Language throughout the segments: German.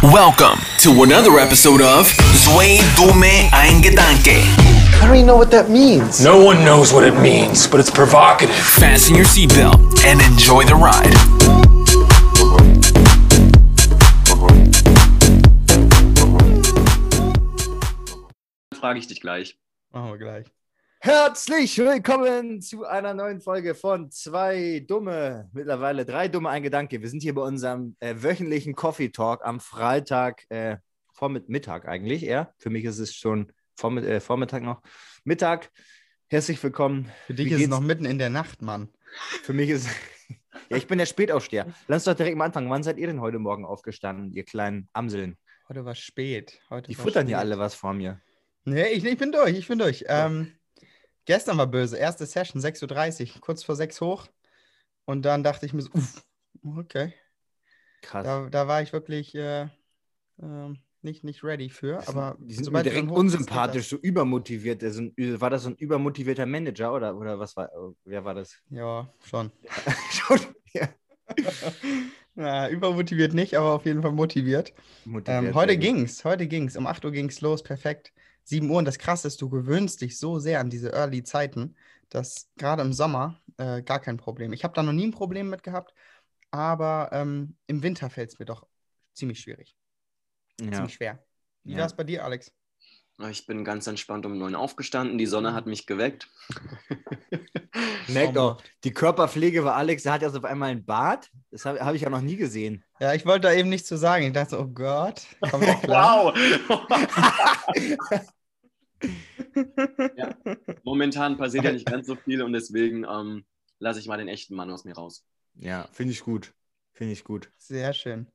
Welcome to another episode of Zwei Dumme Ein Gedanke. I don't even know what that means. No one knows what it means, but it's provocative. Fasten your seatbelt and enjoy the ride. frage ich dich gleich. Machen wir gleich. Herzlich willkommen zu einer neuen Folge von Zwei Dumme, mittlerweile drei Dumme, ein Gedanke. Wir sind hier bei unserem äh, wöchentlichen Coffee Talk am Freitag, äh, Vormitt Mittag eigentlich eher. Für mich ist es schon Vormitt äh, Vormittag noch. Mittag. Herzlich willkommen. Für dich Wie ist es noch mitten in der Nacht, Mann. Für mich ist. ja, ich bin der Spätaufsteher. Lass uns doch direkt mal anfangen. Wann seid ihr denn heute Morgen aufgestanden, ihr kleinen Amseln? Heute war spät. Heute Die war futtern spät. hier alle was vor mir. Nee, ich, ich bin durch, ich bin durch. Ähm, gestern war böse. Erste Session, 6.30 Uhr, kurz vor 6 hoch. Und dann dachte ich mir so, uff, okay. Krass. Da, da war ich wirklich äh, ähm, nicht, nicht ready für. Aber die sind mir direkt unsympathisch, so übermotiviert. Der sind- war das so ein übermotivierter Manager oder, oder was war, wer war das? das. Ja, schon. Schon ja. Na, übermotiviert nicht, aber auf jeden Fall motiviert. motiviert, Ähm, heute gut. ging's, heute ging's. Um 8 Uhr ging's los, perfekt. 7 Uhr und das Krasse ist, du gewöhnst dich so sehr an diese Early-Zeiten, dass gerade im Sommer äh, gar kein Problem. Ich habe da noch nie ein Problem mit gehabt, aber ähm, im Winter fällt es mir doch ziemlich schwierig, Ja. ziemlich schwer. Wie Ja. war es bei dir, Alex? Ich bin ganz entspannt um neun aufgestanden. Die Sonne hat mich geweckt. Merkt auch, die Körperpflege war Alex, der hat ja so auf einmal ein Bart. Das habe hab ich ja noch nie gesehen. Ja, ich wollte da eben nichts zu sagen. Ich dachte, so, oh Gott, klar? wow! ja. Momentan passiert ja nicht ganz so viel und deswegen ähm, lasse ich mal den echten Mann aus mir raus. Ja, finde ich gut. Finde ich gut. Sehr schön.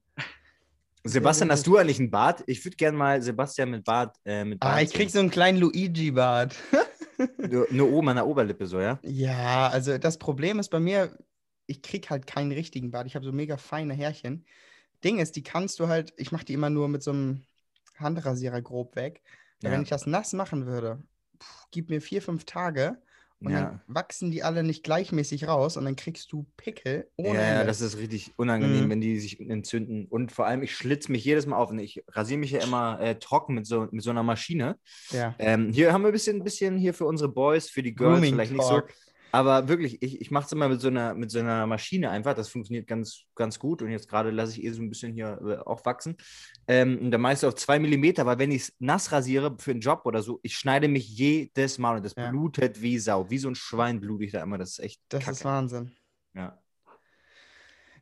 Sebastian, hast du eigentlich einen Bart? Ich würde gerne mal Sebastian mit Bart. Äh, mit Bart Ah, ich krieg so einen kleinen Luigi-Bart. Nur, nur oben an der Oberlippe so, ja? Ja, also das Problem ist bei mir, ich krieg halt keinen richtigen Bart. Ich habe so mega feine Härchen. Ding ist, die kannst du halt, ich mache die immer nur mit so einem Handrasierer grob weg. Ja. Wenn ich das nass machen würde, pff, gib mir vier, fünf Tage und Ja. dann wachsen die alle nicht gleichmäßig raus und dann kriegst du Pickel ohne Ja, Ende. das ist richtig unangenehm, Mhm. wenn die sich entzünden. Und vor allem, ich schlitze mich jedes Mal auf. Und ich rasiere mich ja immer äh, trocken mit so, mit so einer Maschine. ja. Ähm, hier haben wir ein bisschen, bisschen hier für unsere Boys, für die Girls Grooming vielleicht nicht so. Aber wirklich, ich, ich mache es immer mit so, einer, mit so einer Maschine einfach. Das funktioniert ganz, ganz gut. Und jetzt gerade lasse ich eh so ein bisschen hier äh, auch wachsen. Ähm, und dann meist auf zwei Millimeter, weil wenn ich es nass rasiere für einen Job oder so, ich schneide mich jedes Mal und das Ja. blutet wie Sau. Wie so ein Schwein blute ich da immer. Das ist echt Das kacke. ist Wahnsinn. ja.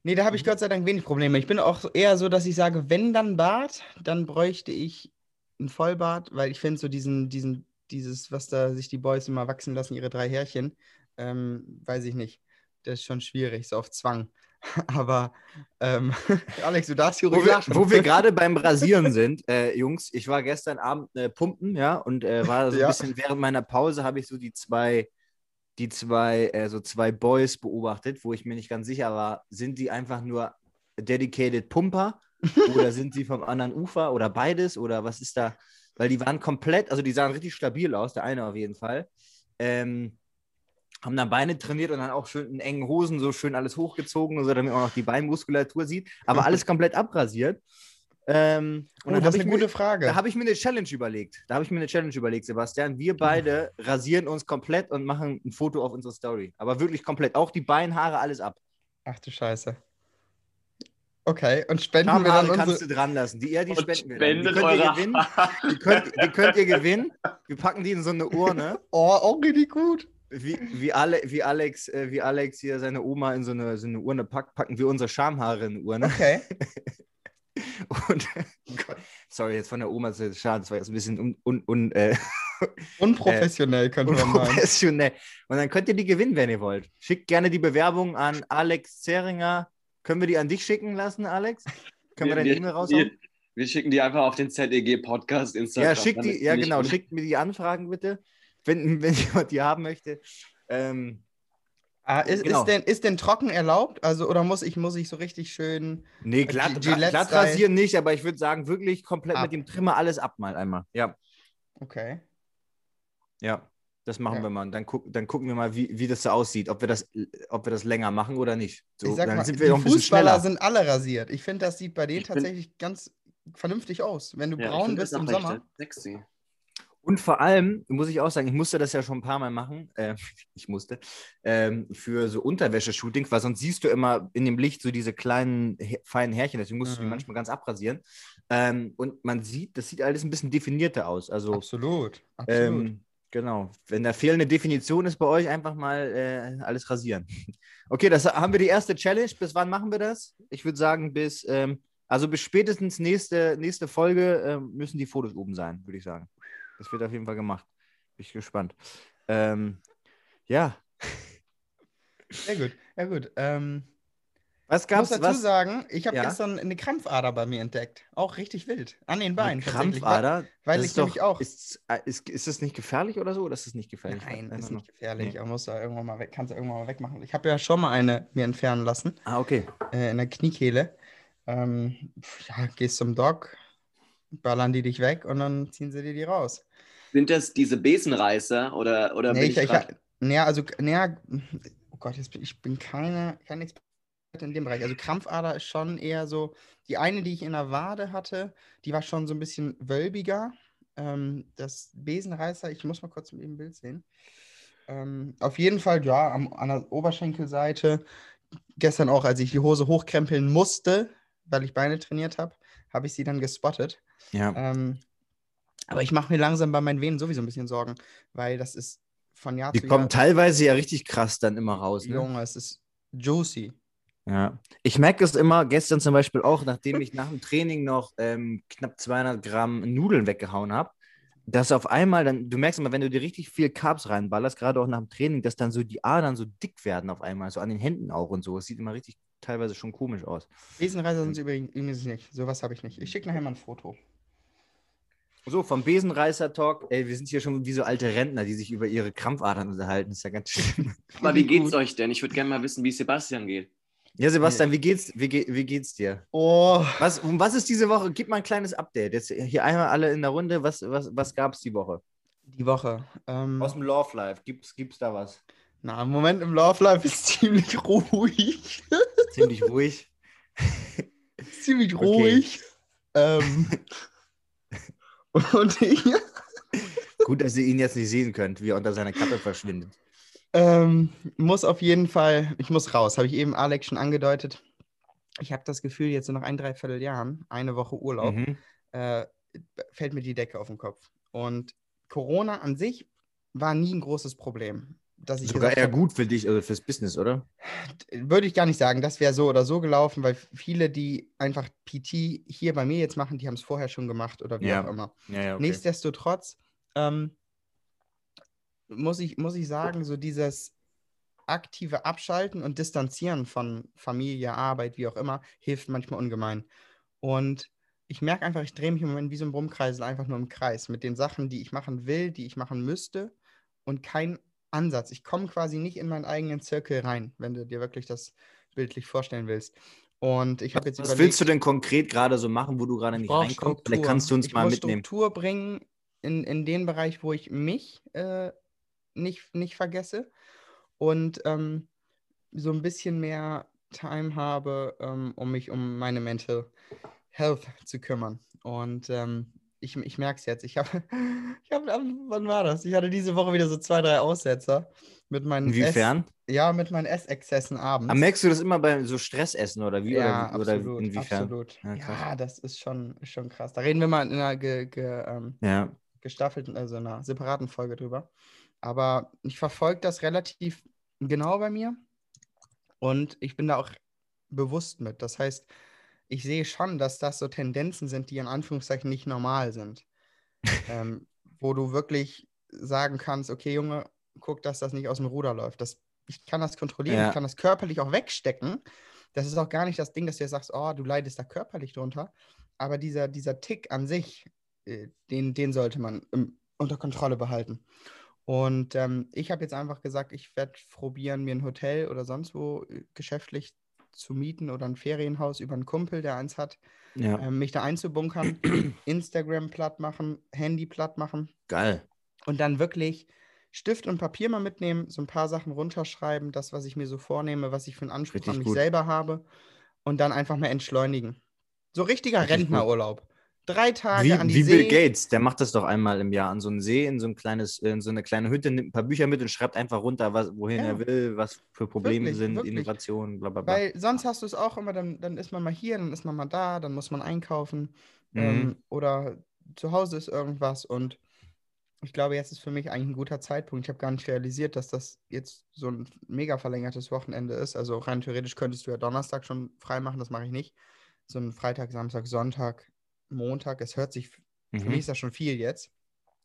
Nee, da habe Mhm. ich Gott sei Dank wenig Probleme. Ich bin auch eher so, dass ich sage, wenn dann Bart, dann bräuchte ich ein Vollbart, weil ich finde so diesen, diesen, dieses, was da sich die Boys immer wachsen lassen, ihre drei Härchen, ähm, weiß ich nicht. Das ist schon schwierig, so auf Zwang. Aber ähm, Alex, du darfst hier Wo ruhig wir, wo wir gerade beim Rasieren sind, äh, Jungs, ich war gestern Abend äh, pumpen, ja, und äh, war so ein Ja. bisschen während meiner Pause habe ich so die zwei, die zwei, äh, so zwei Boys beobachtet, wo ich mir nicht ganz sicher war, sind die einfach nur dedicated Pumper oder sind sie vom anderen Ufer oder beides oder was ist da? Weil die waren komplett, also die sahen richtig stabil aus, der eine auf jeden Fall. Ähm, haben dann Beine trainiert und dann auch schön in engen Hosen so schön alles hochgezogen, so, damit man auch die Beinmuskulatur sieht, aber alles komplett abrasiert. Ähm, Oh, und dann das habe ist ich, eine mir- gute Frage. da hab ich mir eine Challenge überlegt. Da habe ich mir eine Challenge überlegt, Sebastian. Wir beide rasieren uns komplett und machen ein Foto auf unsere Story. Aber wirklich komplett. Auch die Beinhaare, alles ab. Ach du Scheiße. Okay, und spenden wir dann Schamhaare kannst unsere... du dran lassen. Die, ja, die Und spenden wir. Dann. Die spendet könnt, ihr gewinnen. Die, könnt, die könnt ihr gewinnen. Wir packen die in so eine Urne. Oh, auch richtig gut. Wie, wie, Ale, wie, Alex, äh, wie Alex hier seine Oma in so eine, so eine Urne packt, packen wir unsere Schamhaare in eine Urne. Okay. Und, Gott, sorry, jetzt von der Oma, das ist schade, das war jetzt ein bisschen un, un, un, äh, Unprofessionell könnte man meinen. unprofessionell. Und dann könnt ihr die gewinnen, wenn ihr wollt. Schickt gerne die Bewerbung an Alex Zeringer. Können wir die an dich schicken lassen, Alex? Können wir, deine E-Mail raushauen? Wir, wir schicken die einfach auf den ZEG-Podcast Instagram. Ja, schickt die, ja genau, schickt mir die Anfragen bitte, wenn, wenn jemand die haben möchte. Ähm, Ah, ist, Genau. ist, denn, ist denn trocken erlaubt? Also, oder muss ich, muss ich so richtig schön. nee, glatt, glatt rasieren nicht, aber ich würde sagen, wirklich komplett Ab. mit dem Trimmer alles ab mal einmal. Ja, Okay. ja. Das machen Ja. wir mal. Und dann, guck, dann gucken wir mal, wie, wie das so aussieht, ob wir das, ob wir das länger machen oder nicht. So, ich sag dann mal, sind wir die bisschen Fußballer schneller. sind alle rasiert. Ich finde, das sieht bei denen Ich tatsächlich ganz vernünftig aus. Wenn du Ja, braun bist im Sommer. Sexy. Und vor allem muss ich auch sagen, ich musste das ja schon ein paar Mal machen. Äh, ich musste. Ähm, für so Unterwäsche-Shootings, weil sonst siehst du immer in dem Licht so diese kleinen, feinen Härchen. Deswegen musst du die Mhm. manchmal ganz abrasieren. Ähm, und man sieht, das sieht alles ein bisschen definierter aus. Also, Absolut. Absolut. ähm, genau. Wenn da fehlende Definition ist bei euch, einfach mal äh, alles rasieren. Okay, das haben wir die erste Challenge. Bis wann machen wir das? Ich würde sagen, bis, ähm, also bis spätestens nächste, nächste Folge ähm, müssen die Fotos oben sein, würde ich sagen. Das wird auf jeden Fall gemacht. Bin ich gespannt. Ähm, ja, Sehr gut. Ja, gut. Ähm, was ich muss gab's? dazu Was? sagen, ich habe Ja? gestern eine Krampfader bei mir entdeckt. Auch richtig wild. An den Eine Beinen. tatsächlich. Krampfader? weil Das ich doch, nämlich auch- Ist, äh, ist, ist das nicht gefährlich oder so? Oder ist das nicht gefährlich? Nein, ist man nicht gefährlich. Nee. Aber muss da irgendwann mal weg, kannst du irgendwann mal wegmachen. Ich habe ja schon mal eine mir entfernen lassen. Ah, okay. äh, in der Kniekehle. Ähm, ja, gehst zum Doc, ballern die dich weg und dann ziehen sie dir die raus. Sind das diese Besenreißer oder, oder Nee, bin ich, ich, ich, naja, also, naja, oh Gott, jetzt bin, ich bin keine, kein Experte in dem Bereich. Also Krampfader ist schon eher so, die eine, die ich in der Wade hatte, die war schon so ein bisschen wölbiger. Ähm, das Besenreißer, ich muss mal kurz im Bild sehen. Ähm, auf jeden Fall, ja, am, an der Oberschenkelseite. Gestern auch, als ich die Hose hochkrempeln musste, weil ich Beine trainiert habe, habe ich sie dann gespottet. Ja. Ähm, aber ich mache mir langsam bei meinen Venen sowieso ein bisschen Sorgen, weil das ist von Jahr Die zu kommen Jahr. teilweise ja richtig krass dann immer raus. Ne? Junge, es ist juicy. Ja. Ich merke es immer, gestern zum Beispiel auch, nachdem ich nach dem Training noch ähm, knapp 200 Gramm Nudeln weggehauen habe, dass auf einmal dann, du merkst immer, wenn du dir richtig viel Carbs reinballerst, gerade auch nach dem Training, dass dann so die Adern so dick werden auf einmal, so an den Händen auch und so. Es sieht immer richtig teilweise schon komisch aus. Besenreiser sind es übrigens übrigens nicht. Sowas habe ich nicht. Ich schicke nachher mal ein Foto. So, vom Besenreißer-Talk, ey, wir sind hier schon wie so alte Rentner, die sich über ihre Krampfadern unterhalten. ist ja ganz schlimm. Aber wie geht's euch denn? Ich würde gerne mal wissen, wie Sebastian geht. Ja, Sebastian, wie geht's, wie, ge- wie geht's dir? Oh, Was, um was ist diese Woche? Gib mal ein kleines Update. Jetzt hier einmal alle in der Runde. Was, was, was gab es die Woche? die Woche. Ähm, Aus dem Love Life. Gibt's, gibt's da was? na, im Moment im Love Life ist ziemlich ruhig. Ziemlich ruhig. ziemlich Okay. ruhig. Ähm, und ich Gut, dass ihr ihn jetzt nicht sehen könnt, wie er unter seiner Kappe verschwindet. ähm, muss auf jeden Fall, ich muss raus, habe ich eben Alex schon angedeutet. Ich habe das Gefühl, jetzt so nach ein, dreiviertel Jahren, eine Woche Urlaub, Mhm. äh, fällt mir die Decke auf den Kopf. Und Corona an sich war nie ein großes Problem. Dass ich Sogar eher gut für dich, also fürs Business, oder? würde ich gar nicht sagen, das wäre so oder so gelaufen, weil viele, die einfach PT hier bei mir jetzt machen, die haben es vorher schon gemacht oder wie Ja. auch immer. Ja, ja, Nichtsdestotrotz ähm, muss, ich, muss ich sagen, so dieses aktive Abschalten und Distanzieren von Familie, Arbeit, wie auch immer, hilft manchmal ungemein. Und ich merke einfach, ich drehe mich im Moment wie so ein Brummkreisel einfach nur im Kreis mit den Sachen, die ich machen will, die ich machen müsste und kein Ansatz. Ich komme quasi nicht in meinen eigenen Zirkel rein, wenn du dir wirklich das bildlich vorstellen willst. Und ich habe jetzt Was überlegt, willst du denn konkret gerade so machen, wo du gerade ich nicht reinkommst? Vielleicht Struktur. kannst du uns ich mal muss mitnehmen. Struktur bringen in, in den Bereich, wo ich mich äh, nicht, nicht vergesse und ähm, so ein bisschen mehr Time habe, ähm, um mich um meine Mental Health zu kümmern. Und ähm, ich, ich merke es jetzt. Ich habe, ich hab, wann war das? Ich hatte diese Woche wieder so zwei, drei Aussetzer mit meinen Inwiefern? Ess, ja, mit meinen Essexzessen abends. Aber merkst du das immer bei so Stressessen oder wie? Ja, oder, absolut, oder inwiefern? absolut. Ja, Ja, das ist schon, schon krass. Da reden wir mal in einer ge, ge, ähm, Ja. gestaffelten, also einer separaten Folge drüber. Aber ich verfolge das relativ genau bei mir und ich bin da auch bewusst mit. Das heißt, ich sehe schon, dass das so Tendenzen sind, die in Anführungszeichen nicht normal sind. ähm, wo du wirklich sagen kannst, okay, Junge, guck, dass das nicht aus dem Ruder läuft. Das, ich kann das kontrollieren, Ja. ich kann das körperlich auch wegstecken. Das ist auch gar nicht das Ding, dass du jetzt sagst, oh, du leidest da körperlich drunter. Aber dieser, dieser Tick an sich, äh, den, den sollte man im, unter Kontrolle behalten. Und ähm, ich habe jetzt einfach gesagt, ich werde probieren, mir ein Hotel oder sonst wo äh, geschäftlich zu mieten oder ein Ferienhaus über einen Kumpel, der eins hat, ja. ähm, mich da einzubunkern, Instagram platt machen, Handy platt machen Geil. und dann wirklich Stift und Papier mal mitnehmen, so ein paar Sachen runterschreiben, das, was ich mir so vornehme, was ich für einen Anspruch Richtig an mich gut. selber habe und dann einfach mal entschleunigen. So richtiger Richtig. Rentnerurlaub. Drei Tage Wie, an die wie See. Bill Gates, der macht das doch einmal im Jahr an so einen See, in so ein kleines, in so eine kleine Hütte, nimmt ein paar Bücher mit und schreibt einfach runter, was, wohin Ja. er will, was für Probleme Wirklich, sind, wirklich. Innovationen, bla bla bla. Weil sonst hast du es auch immer, dann, dann ist man mal hier, dann ist man mal da, dann muss man einkaufen Mhm. ähm, oder zu Hause ist irgendwas und ich glaube, jetzt ist für mich eigentlich ein guter Zeitpunkt. Ich habe gar nicht realisiert, dass das jetzt so ein mega verlängertes Wochenende ist. Also rein theoretisch könntest du ja Donnerstag schon frei machen, das mache ich nicht. So ein Freitag, Samstag, Sonntag, Montag, es hört sich, für Mhm. mich ist das schon viel jetzt.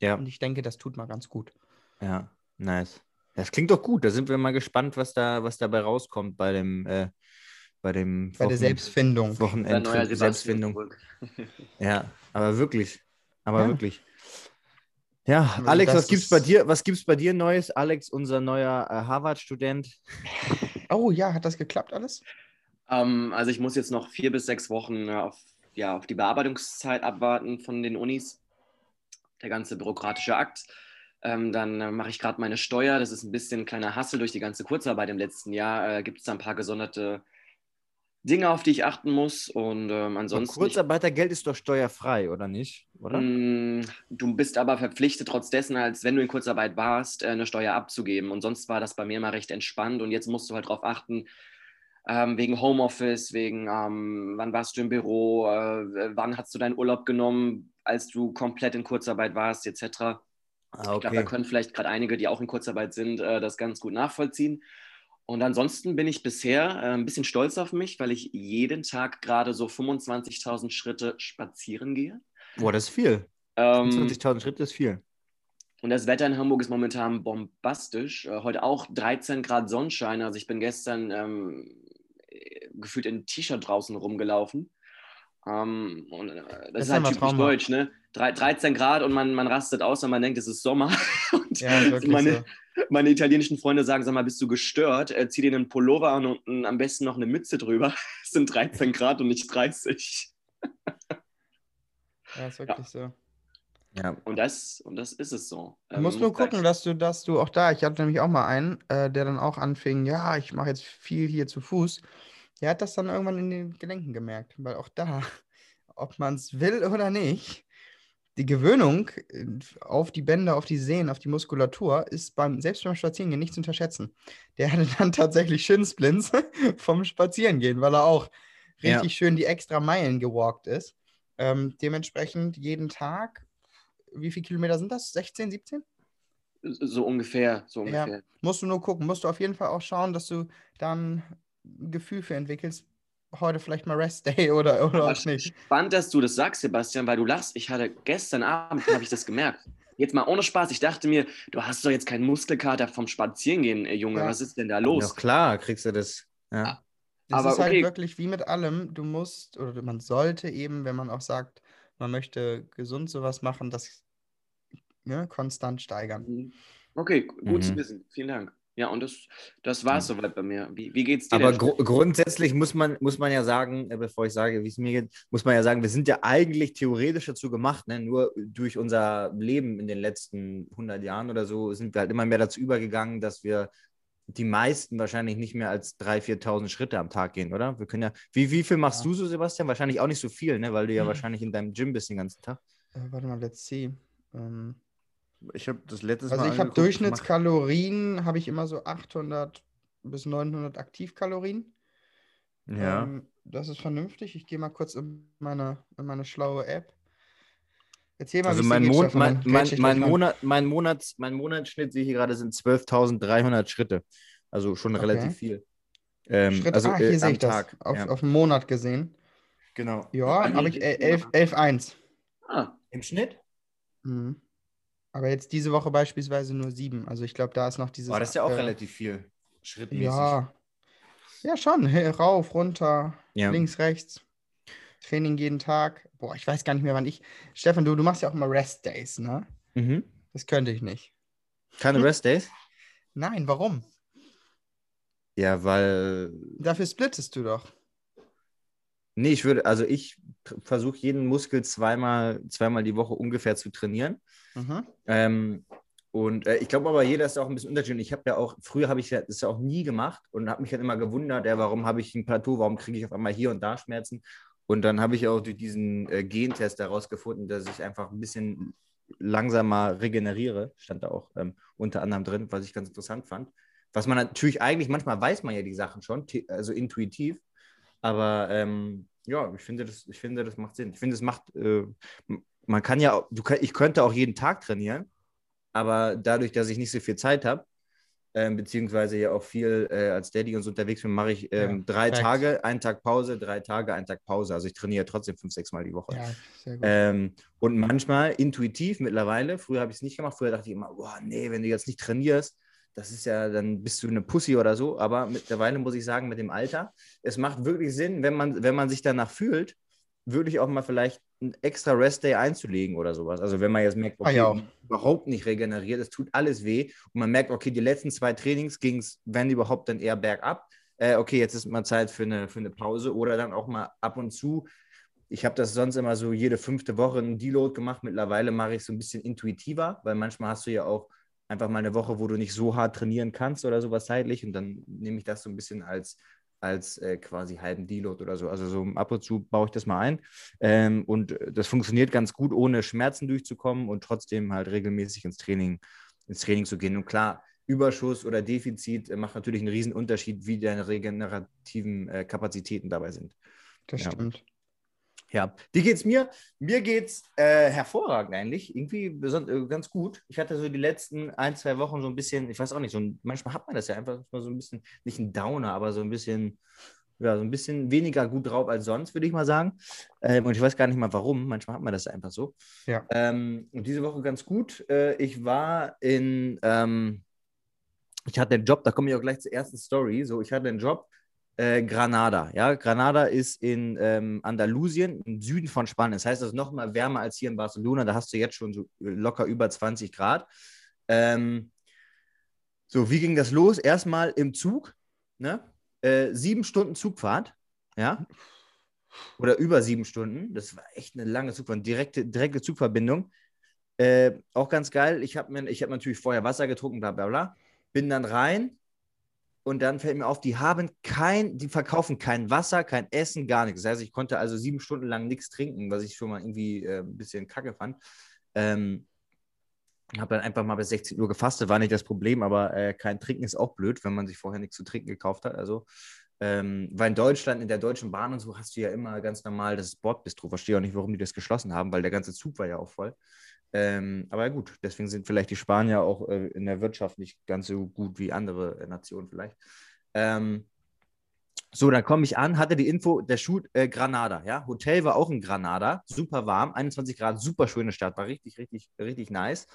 Ja, Und ich denke, das tut mal ganz gut. ja, nice. Das klingt doch gut. Da sind wir mal gespannt, was da, was dabei rauskommt bei dem, äh, bei dem Bei der Wochen- Selbstfindung. Neuer Wochenendtrip, Sebastian Selbstfindung. Ja, aber wirklich. Aber Ja. wirklich. Ja, Also Alex, was gibt's bei dir? Was gibt's bei dir Neues? Alex, unser neuer äh, Harvard-Student. Oh ja, hat das geklappt alles? Ähm, also ich muss jetzt noch vier bis sechs Wochen äh, auf, ja, auf die Bearbeitungszeit abwarten von den Unis. Der ganze bürokratische Akt. Ähm, dann äh, mache ich gerade meine Steuer. Das ist ein bisschen ein kleiner Hassel durch die ganze Kurzarbeit im letzten Jahr. Äh, Gibt es da ein paar gesonderte Dinge, auf die ich achten muss. Und ähm, ansonsten. Kurzarbeitergeld ist doch steuerfrei, oder nicht? Oder? Mm, Du bist aber verpflichtet, trotz dessen, als wenn du in Kurzarbeit warst, äh, eine Steuer abzugeben. Und sonst war das bei mir mal recht entspannt. Und jetzt musst du halt darauf achten, ähm, wegen Homeoffice, wegen ähm, wann warst du im Büro, äh, wann hast du deinen Urlaub genommen, als du komplett in Kurzarbeit warst, etc. Ah, Ich glaube, da okay. können vielleicht gerade einige, die auch in Kurzarbeit sind, äh, das ganz gut nachvollziehen. Und ansonsten bin ich bisher äh, ein bisschen stolz auf mich, weil ich jeden Tag gerade so 25.000 Schritte spazieren gehe. Boah, das ist viel. Ähm, 20.000 Schritte ist viel. und das Wetter in Hamburg ist momentan bombastisch. Äh, heute auch 13 Grad Sonnenschein. Also ich bin gestern ähm, äh, gefühlt in T-Shirt draußen rumgelaufen. Ähm, und äh, das, Das ist halt typisch traumhaft. deutsch, ne? Drei- 13 Grad und man, man rastet aus und man denkt, es ist Sommer. und Ja, wirklich meine, so. meine italienischen Freunde sagen, sag mal, bist du gestört? Äh, zieh dir einen Pullover an und n- am besten noch eine Mütze drüber. Es sind 13 Grad und nicht 30. Ja, ist wirklich so. Ja. Und das, und das ist es so. Du musst Ähm, nur gucken, dass du, dass du auch da, ich hatte nämlich auch mal einen, äh, der dann auch anfing, ja, ich mache jetzt viel hier zu Fuß. Der hat das dann irgendwann in den Gelenken gemerkt, weil auch da, ob man es will oder nicht, die Gewöhnung äh, auf die Bänder, auf die Sehnen, auf die Muskulatur ist beim, selbst beim Spazierengehen nicht zu unterschätzen. Der hatte dann tatsächlich Schinssplints vom Spazierengehen, weil er auch Ja. richtig schön die extra Meilen gewalkt ist. Ähm, dementsprechend jeden Tag, wie viele Kilometer sind das? 16, 17? So ungefähr, so Ja. ungefähr. Musst du nur gucken. Musst du auf jeden Fall auch schauen, dass du dann ein Gefühl für entwickelst. Heute vielleicht mal Rest Day oder, oder auch nicht. Spannend, dass du das sagst, Sebastian, weil du lachst. Ich hatte gestern Abend, habe ich das gemerkt. Jetzt mal ohne Spaß. Ich dachte mir, du hast doch jetzt keinen Muskelkater vom Spazierengehen, äh, Junge. Ja. Was ist denn da Ja, los? klar, kriegst du das. Ja. Das Aber ist halt okay. wirklich wie mit allem. Du musst oder man sollte eben, wenn man auch sagt, man möchte gesund sowas machen, das ne, konstant steigern. Mhm. Okay, gut Mhm. zu wissen. Vielen Dank. Ja, und das, das war es soweit bei mir. Wie, wie geht's dir? Aber gru grundsätzlich muss man, muss man ja sagen, äh, bevor ich sage, wie es mir geht, muss man ja sagen, wir sind ja eigentlich theoretisch dazu gemacht, ne? nur durch unser Leben in den letzten 100 Jahren oder so sind wir halt immer mehr dazu übergegangen, dass wir die meisten wahrscheinlich nicht mehr als 3.000, 4.000 Schritte am Tag gehen, oder? Wir können ja, wie, wie viel machst Ja. du so, Sebastian? Wahrscheinlich auch nicht so viel, ne? weil du ja Mhm. wahrscheinlich in deinem Gym bist den ganzen Tag. Äh, warte mal, let's see. Ähm, Ich habe das letztes also Mal ich habe Durchschnittskalorien, habe ich immer so 800 bis 900 Aktivkalorien. Ja. Ähm, das ist vernünftig. Ich gehe mal kurz in meine, in meine schlaue App. Erzähl mal, Also mein, Mon mein, mein, mein. Monat, mein, Monats, mein Monatsschnitt sehe ich hier gerade sind 12.300 Schritte. Also schon Okay. relativ viel. Ähm, Schritt, also ah, hier äh, sehe ich das. Tag. Auf, ja. auf einen Monat gesehen. Genau. Ja, habe ich 11 11,1. Ah, Im Schnitt? Mhm. Aber jetzt diese Woche beispielsweise nur 7. Also ich glaube, da ist noch dieses. Boah, das ist ja auch äh, relativ viel. Schrittmäßig. Ja. Ja, schon. Rauf, runter, Ja. links, rechts. Training jeden Tag. Boah, ich weiß gar nicht mehr, wann ich. Stefan, du, du machst ja auch immer Rest Days, ne? Mhm. Das könnte ich nicht. Keine Rest Days? Nein, warum? Ja, weil. Dafür splittest du doch. Nee, ich würde, also ich versuche jeden Muskel zweimal, zweimal die Woche ungefähr zu trainieren. Mhm. Ähm, und äh, ich glaube aber, jeder ist auch ein bisschen unterschiedlich. Ich habe ja auch, früher habe ich das ja auch nie gemacht und habe mich halt immer gewundert, ja, warum habe ich ein Plateau, warum kriege ich auf einmal hier und da Schmerzen? Und dann habe ich auch durch diesen äh, Gentest herausgefunden, dass ich einfach ein bisschen langsamer regeneriere. Stand da auch ähm, unter anderem drin, was ich ganz interessant fand. Was man natürlich eigentlich, manchmal weiß man ja die Sachen schon, also intuitiv. Aber ähm, ja, ich finde, das, ich finde, das macht Sinn. Ich finde, es macht, äh, man kann ja, du, ich könnte auch jeden Tag trainieren, aber dadurch, dass ich nicht so viel Zeit habe, ähm, beziehungsweise ja auch viel äh, als Daddy und so unterwegs bin, mache ich ähm, Ja, drei korrekt. Tage, einen Tag Pause, drei Tage, einen Tag Pause. Also ich trainiere trotzdem fünf, sechs Mal die Woche. Ja. Ähm, und manchmal intuitiv mittlerweile, früher habe ich es nicht gemacht, früher dachte ich immer, boah, nee, wenn du jetzt nicht trainierst, das ist ja, dann bist du eine Pussy oder so. Aber mittlerweile muss ich sagen, mit dem Alter, es macht wirklich Sinn, wenn man, wenn man sich danach fühlt, wirklich auch mal vielleicht einen extra Rest-Day einzulegen oder sowas. Also wenn man jetzt merkt, Ah, okay, ja auch. überhaupt nicht regeneriert, es tut alles weh und man merkt, okay, die letzten zwei Trainings ging es, wenn überhaupt, dann eher bergab. Äh, okay, jetzt ist mal Zeit für eine, für eine Pause oder dann auch mal ab und zu ich habe das sonst immer so jede fünfte Woche einen Deload gemacht. Mittlerweile mache ich es so ein bisschen intuitiver, weil manchmal hast du ja auch einfach mal eine Woche, wo du nicht so hart trainieren kannst oder sowas zeitlich. Und dann nehme ich das so ein bisschen als, als äh, quasi halben Deload oder so. Also so ab und zu baue ich das mal ein. Ähm, und das funktioniert ganz gut, ohne Schmerzen durchzukommen und trotzdem halt regelmäßig ins Training, ins Training zu gehen. Und klar, Überschuss oder Defizit äh, macht natürlich einen riesen Unterschied, wie deine regenerativen äh, Kapazitäten dabei sind. Das ja. stimmt. Ja, wie geht's mir? Mir geht's äh, hervorragend eigentlich. Irgendwie äh, ganz gut. Ich hatte so die letzten ein, zwei Wochen so ein bisschen, ich weiß auch nicht, so ein, manchmal hat man das ja einfach mal so ein bisschen, nicht ein Downer, aber so ein bisschen, ja, so ein bisschen weniger gut drauf als sonst, würde ich mal sagen. Ähm, und ich weiß gar nicht mal warum. Manchmal hat man das ja einfach so. Ja. Ähm, und diese Woche ganz gut. Äh, ich war in, ähm, ich hatte einen Job, da komme ich auch gleich zur ersten Story. So, ich hatte einen Job äh, Granada. Ja, Granada ist in ähm, Andalusien, im Süden von Spanien. Das heißt, es ist noch mal wärmer als hier in Barcelona. Da hast du jetzt schon so locker über 20 Grad. Ähm, so, wie ging das los? Erstmal im Zug, ne? Äh, sieben Stunden Zugfahrt, ja? Oder über sieben Stunden. Das war echt eine lange Zugfahrt, direkte, direkte Zugverbindung. Äh, auch ganz geil. Ich habe hab natürlich vorher Wasser getrunken, bla bla bla. Bin dann rein, und dann fällt mir auf, die haben kein, die verkaufen kein Wasser, kein Essen, gar nichts. Das heißt, ich konnte also sieben Stunden lang nichts trinken, was ich schon mal irgendwie äh, ein bisschen kacke fand. Ähm, habe dann einfach mal bis 16 Uhr gefastet, war nicht das Problem, aber äh, kein Trinken ist auch blöd, wenn man sich vorher nichts zu trinken gekauft hat. Also, ähm, weil in Deutschland, in der Deutschen Bahn und so, hast du ja immer ganz normal das Bordbistro. Verstehe auch nicht, warum die das geschlossen haben, weil der ganze Zug war ja auch voll. Ähm, aber gut, deswegen sind vielleicht die Spanier auch äh, in der Wirtschaft nicht ganz so gut wie andere äh, Nationen vielleicht. Ähm, so, dann komme ich an, hatte die Info, der Shoot äh, Granada, ja. Hotel war auch in Granada, super warm, 21 Grad, super schöne Stadt, war richtig, richtig, richtig nice.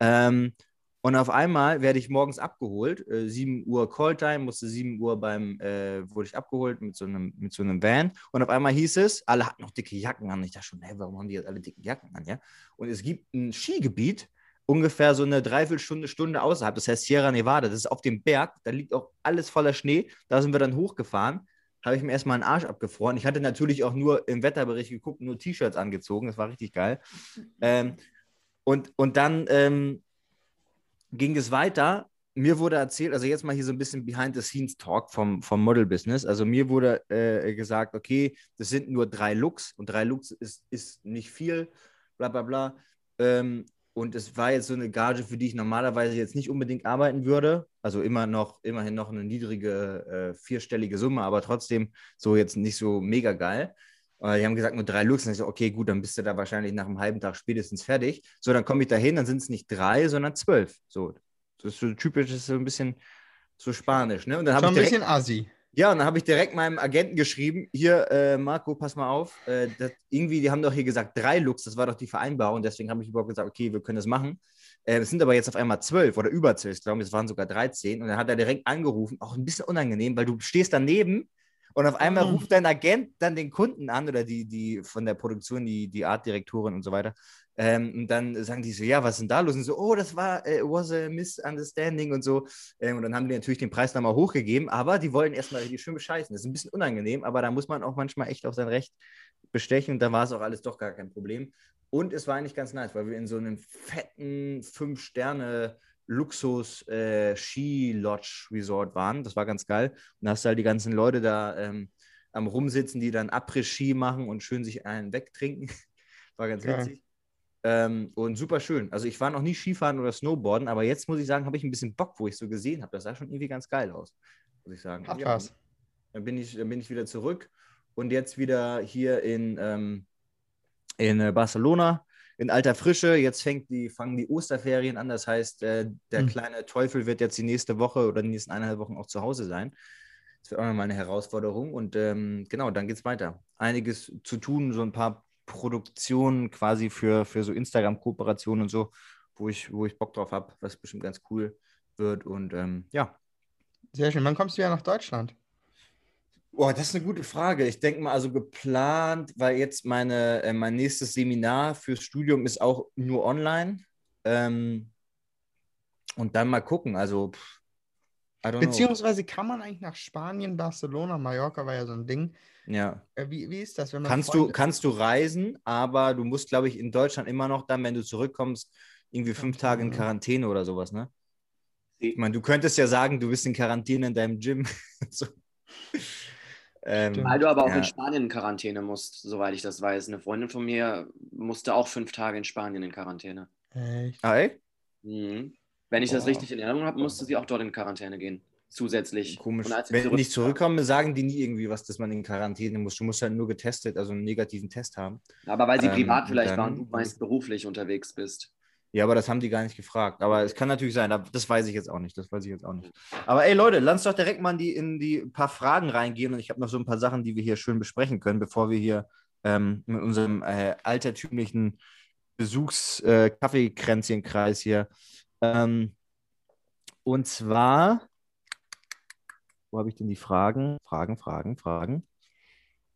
Ähm, und auf einmal werde ich morgens abgeholt, äh, 7 Uhr Calltime, musste 7 Uhr beim, äh, wurde ich abgeholt mit so, einem, mit so einem Van. Und auf einmal hieß es, alle hatten noch dicke Jacken an. Ich dachte schon, hey, warum haben die jetzt alle dicke Jacken an, ja? Und es gibt ein Skigebiet, ungefähr so eine Dreiviertelstunde, Stunde außerhalb. Das heißt Sierra Nevada. Das ist auf dem Berg. Da liegt auch alles voller Schnee. Da sind wir dann hochgefahren. Habe ich mir erstmal einen Arsch abgefroren. Ich hatte natürlich auch nur im Wetterbericht geguckt, nur T-Shirts angezogen. Das war richtig geil. Ähm, und, und dann ähm, ging es weiter. Mir wurde erzählt, also jetzt mal hier so ein bisschen Behind-the-Scenes-Talk vom, vom Model-Business. Also mir wurde äh, gesagt, okay, das sind nur drei Looks und drei Looks ist, ist nicht viel, bla bla bla. Ähm, und es war jetzt so eine Gage, für die ich normalerweise jetzt nicht unbedingt arbeiten würde. Also immer noch, immerhin noch eine niedrige äh, vierstellige Summe, aber trotzdem so jetzt nicht so mega geil. Äh, die haben gesagt, nur drei Looks. Und ich so, okay, gut, dann bist du da wahrscheinlich nach einem halben Tag spätestens fertig. So, dann komme ich da hin, dann sind es nicht drei, sondern zwölf. So, das ist so typisch, das ist so ein bisschen so spanisch. Ne? Und dann Schon ich ein direkt, bisschen assi. ja, und dann habe ich direkt meinem Agenten geschrieben, hier, äh, Marco, pass mal auf, äh, das, irgendwie, die haben doch hier gesagt drei Looks, das war doch die Vereinbarung, deswegen habe ich überhaupt gesagt, okay, wir können das machen. Äh, es sind aber jetzt auf einmal zwölf oder über zwölf, ich glaube, es waren sogar 13. Und dann hat er direkt angerufen, auch ein bisschen unangenehm, weil du stehst daneben und auf einmal Mhm. ruft dein Agent dann den Kunden an oder die, die von der Produktion, die, die Artdirektorin und so weiter. Ähm, und dann sagen die so, ja, was ist denn da los? Und so, oh, das war, äh, was a misunderstanding und so. Ähm, und dann haben die natürlich den Preis nochmal hochgegeben, aber die wollen erstmal richtig schön bescheißen. Das ist ein bisschen unangenehm, aber da muss man auch manchmal echt auf sein Recht bestechen. Und da war es auch alles doch gar kein Problem. Und es war eigentlich ganz nice, weil wir in so einem fetten Fünf-Sterne- Luxus äh, Ski Lodge Resort waren. Das war ganz geil. Und da hast du halt die ganzen Leute da ähm, am Rumsitzen, die dann Après-Ski machen und schön sich einen wegtrinken. War ganz Geil. witzig. Ähm, und super schön. Also ich war noch nie Skifahren oder Snowboarden, aber jetzt muss ich sagen, habe ich ein bisschen Bock, wo ich so gesehen habe. Das sah schon irgendwie ganz geil aus, muss ich sagen. Hat Ja. Dann bin ich, dann bin ich wieder zurück und jetzt wieder hier in, ähm, in äh, Barcelona in alter Frische. Jetzt fängt die, fangen die Osterferien an. Das heißt, äh, der Mhm. kleine Teufel wird jetzt die nächste Woche oder die nächsten eineinhalb Wochen auch zu Hause sein. Das wird auch nochmal eine Herausforderung. Und ähm, genau, dann geht es weiter. Einiges zu tun, so ein paar Produktionen quasi für, für so Instagram-Kooperationen und so, wo ich, wo ich Bock drauf habe, was bestimmt ganz cool wird. Und ähm, ja, Sehr schön. Wann kommst du wieder nach Deutschland? Boah, das ist eine gute Frage. Ich denke mal, also geplant, weil jetzt meine, äh, mein nächstes Seminar fürs Studium ist auch nur online. Ähm, und dann mal gucken. Also, pff, Beziehungsweise kann man eigentlich nach Spanien, Barcelona, Mallorca war ja so ein Ding. know. Ja. Äh, Wie, wie ist das, wenn man Kannst du, kannst du reisen, aber du musst, glaube ich, in Deutschland immer noch dann, wenn du zurückkommst, irgendwie fünf Tage in Quarantäne. Quarantäne oder sowas, ne? Ich meine, du könntest ja sagen, du bist in Quarantäne in deinem Gym. so. Ähm. Weil du aber auch Ja. in Spanien in Quarantäne musst, soweit ich das weiß. Eine Freundin von mir musste auch fünf Tage in Spanien in Quarantäne. Echt? ah, ey? Mhm. Wenn ich das Boah. richtig in Erinnerung habe, musste sie auch dort in Quarantäne gehen. Zusätzlich. Komisch. Und als sie Wenn ich zurückkomme, sagen die nie irgendwie was, dass man in Quarantäne muss. Du musst halt nur getestet, also einen negativen Test haben. Aber weil sie Ähm, privat vielleicht war dann- und du meist beruflich unterwegs bist. Ja, aber das haben die gar nicht gefragt. Aber es kann natürlich sein, das weiß ich jetzt auch nicht. Das weiß ich jetzt auch nicht. Aber ey Leute, lass doch direkt mal in die, in die paar Fragen reingehen. Und ich habe noch so ein paar Sachen, die wir hier schön besprechen können, bevor wir hier ähm, mit unserem äh, altertümlichen Besuchs-Kaffeekränzchenkreis hier. Ähm, und zwar, wo habe ich denn die Fragen? Fragen, Fragen, Fragen.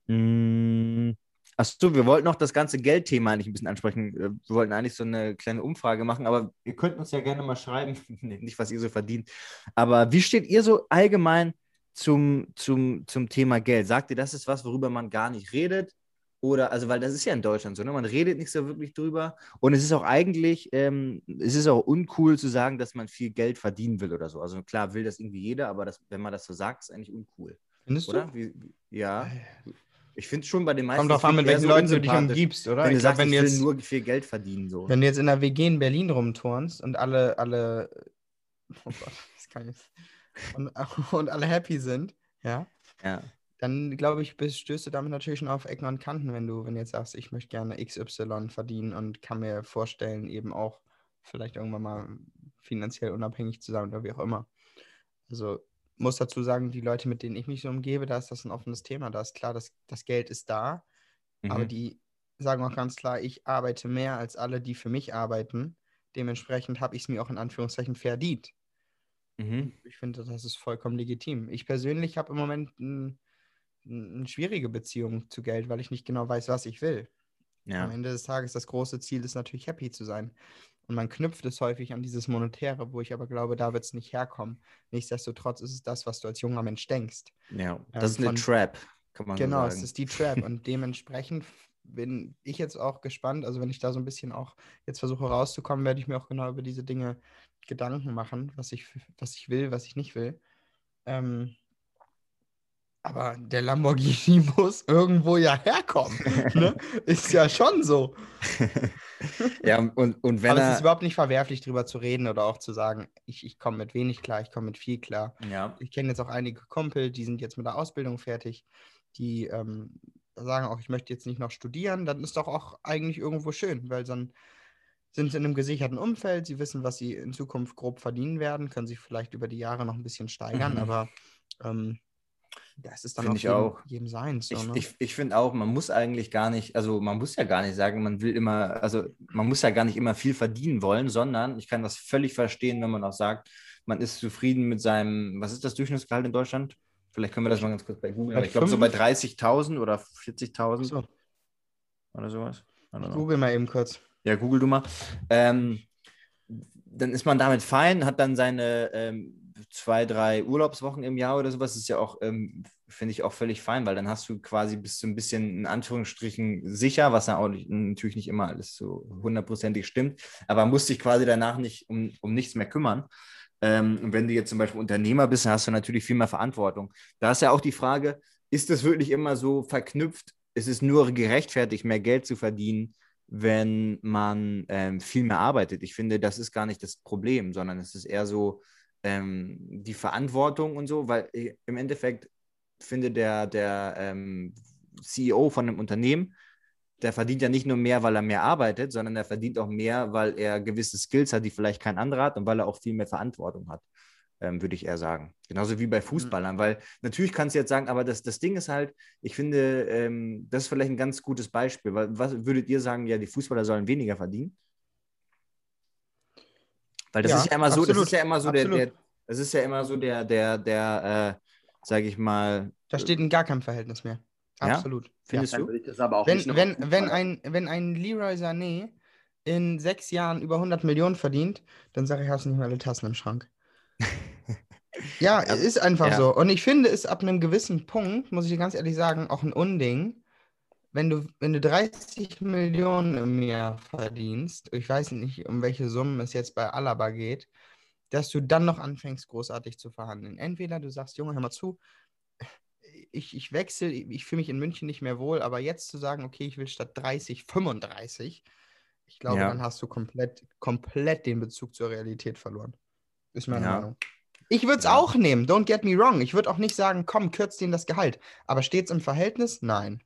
Hm, Achso, wir wollten noch das ganze Geldthema eigentlich ein bisschen ansprechen. Äh, Wir wollten eigentlich so eine kleine Umfrage machen, aber ihr könnt uns ja gerne mal schreiben, nicht was ihr so verdient, aber wie steht ihr so allgemein zum, zum, zum Thema Geld? Sagt ihr, das ist was, worüber man gar nicht redet? Oder, also, weil das ist ja in Deutschland so, ne? Man redet nicht so wirklich drüber. Und es ist auch eigentlich, ähm, es ist auch uncool zu sagen, dass man viel Geld verdienen will oder so. Also klar will das irgendwie jeder, aber das, wenn man das so sagt, ist eigentlich uncool. Findest Oder? du? Wie, wie, ja. Ich finde es schon bei den meisten. Kommt drauf an, mit welchen so Leuten du dich umgibst, oder? Wenn du Ich glaub, sagst, wenn, ich will jetzt, nur viel Geld verdienen, so. wenn du jetzt in der WG in Berlin rumturnst und alle, alle, oh Gott, das kann ich, und, und alle happy sind, ja, Ja. dann glaube ich, bist, stößt du damit natürlich schon auf Ecken und Kanten, wenn du, wenn du jetzt sagst, ich möchte gerne XY verdienen und kann mir vorstellen, eben auch vielleicht irgendwann mal finanziell unabhängig zu sein oder wie auch immer. Also muss dazu sagen, die Leute, mit denen ich mich so umgebe, da ist das ein offenes Thema. Da ist klar, dass das Geld ist da, aber Mhm. die sagen auch ganz klar, ich arbeite mehr als alle, die für mich arbeiten. Dementsprechend habe ich es mir auch in Anführungszeichen verdient. Mhm. Ich finde, das ist vollkommen legitim. Ich persönlich habe im Moment ein, ein, eine schwierige Beziehung zu Geld, weil ich nicht genau weiß, was ich will. Am Ja. Ende des Tages, das große Ziel ist natürlich, happy zu sein. Und man knüpft es häufig an dieses Monetäre, wo ich aber glaube, da wird es nicht herkommen. Nichtsdestotrotz ist es das, was du als junger Mensch denkst. ja. Das Ähm, ist eine von- Trap, kann man Genau, so es sagen. ist die Trap. Und dementsprechend bin ich jetzt auch gespannt. Also, wenn ich da so ein bisschen auch jetzt versuche rauszukommen, werde ich mir auch genau über diese Dinge Gedanken machen, was ich, was ich will, was ich nicht will. Ähm, aber der Lamborghini muss irgendwo ja herkommen. ne? Ist ja schon so. Ja, und, und wenn Aber es ist er. überhaupt nicht verwerflich, darüber zu reden oder auch zu sagen, ich, ich komme mit wenig klar, ich komme mit viel klar. Ja. Ich kenne jetzt auch einige Kumpel, die sind jetzt mit der Ausbildung fertig, die ähm, sagen auch, ich möchte jetzt nicht noch studieren, dann ist doch auch eigentlich irgendwo schön, weil dann sind sie in einem gesicherten Umfeld, sie wissen, was sie in Zukunft grob verdienen werden, können sich vielleicht über die Jahre noch ein bisschen steigern, Mhm. aber ähm, das ist dann auch ich jedem, auch. jedem seins. So, Ich, ne? ich, ich finde auch, man muss eigentlich gar nicht, also man muss ja gar nicht sagen, man will immer, also man muss ja gar nicht immer viel verdienen wollen, sondern ich kann das völlig verstehen, wenn man auch sagt, man ist zufrieden mit seinem, was ist das Durchschnittsgehalt in Deutschland? Vielleicht können wir das mal ganz kurz bei Google, aber ich glaube so bei 30.000 oder 40.000 so, oder sowas. Google mal eben kurz. Ja, google du mal. Ähm, dann ist man damit fein, hat dann seine ähm, zwei, drei Urlaubswochen im Jahr oder sowas. Das ist ja auch, ähm, finde ich, auch völlig fein, weil dann hast du quasi bist du ein bisschen in Anführungsstrichen sicher, was ja auch nicht, natürlich nicht immer alles so hundertprozentig stimmt, aber musst dich quasi danach nicht um, um nichts mehr kümmern. Ähm, und wenn du jetzt zum Beispiel Unternehmer bist, dann hast du natürlich viel mehr Verantwortung. Da ist ja auch die Frage, ist es wirklich immer so verknüpft, es ist nur gerechtfertigt, mehr Geld zu verdienen, wenn man ähm, viel mehr arbeitet. Ich finde, das ist gar nicht das Problem, sondern es ist eher so ähm, die Verantwortung und so, weil ich, im Endeffekt finde der, der ähm, CEO von einem Unternehmen, der verdient ja nicht nur mehr, weil er mehr arbeitet, sondern er verdient auch mehr, weil er gewisse Skills hat, die vielleicht kein anderer hat und weil er auch viel mehr Verantwortung hat, ähm, würde ich eher sagen. Genauso wie bei Fußballern, mhm. weil natürlich kannst du jetzt sagen, aber das, das Ding ist halt, ich finde, ähm, das ist vielleicht ein ganz gutes Beispiel, weil was würdet ihr sagen, ja, die Fußballer sollen weniger verdienen? Weil das Ja, ist ja immer so, das absolut, ist ja immer so der, absolut. der, das ist ja immer so der, der, der, äh, sage ich mal, Da steht in gar keinem Verhältnis mehr. Ja? Absolut. findest Dann du? Wenn, wenn, wenn, ein, wenn ein Leroy Sané in sechs Jahren über 100 Millionen verdient, dann sage ich, hast du nicht mehr alle Tassen im Schrank. ja, es ist einfach ja. so. Und ich finde es ab einem gewissen Punkt, muss ich dir ganz ehrlich sagen, auch ein Unding, wenn du, wenn du 30 Millionen im Jahr verdienst, ich weiß nicht, um welche Summen es jetzt bei Alaba geht, dass du dann noch anfängst, großartig zu verhandeln. Entweder du sagst, Junge, hör mal zu, ich, ich wechsle, ich fühle mich in München nicht mehr wohl, aber jetzt zu sagen, okay, ich will statt 30 35, ich glaube, Ja. dann hast du komplett, komplett den Bezug zur Realität verloren. Ist meine Ja. Meinung. Ich würde es Ja. auch nehmen, don't get me wrong. Ich würde auch nicht sagen, komm, kürzt denen das Gehalt. Aber steht es im Verhältnis? Nein.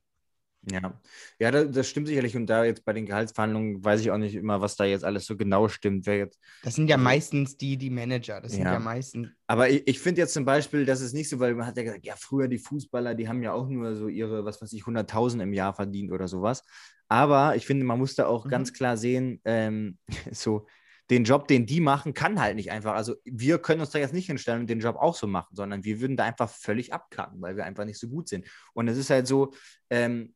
Ja, ja, das, das stimmt sicherlich. Und da jetzt bei den Gehaltsverhandlungen weiß ich auch nicht immer, was da jetzt alles so genau stimmt. Wer jetzt, Das sind ja Also- meistens die, die Manager. Das sind Ja. ja meistens. aber ich, ich finde jetzt zum Beispiel, das ist nicht so, weil man hat ja gesagt, ja, früher die Fußballer, die haben ja auch nur so ihre, was weiß ich, 100.000 im Jahr verdient oder sowas. Aber ich finde, man muss da auch Mhm. ganz klar sehen, ähm, so den Job, den die machen, kann halt nicht einfach. Also wir können uns da jetzt nicht hinstellen und den Job auch so machen, sondern wir würden da einfach völlig abkacken, weil wir einfach nicht so gut sind. Und es ist halt so, ähm,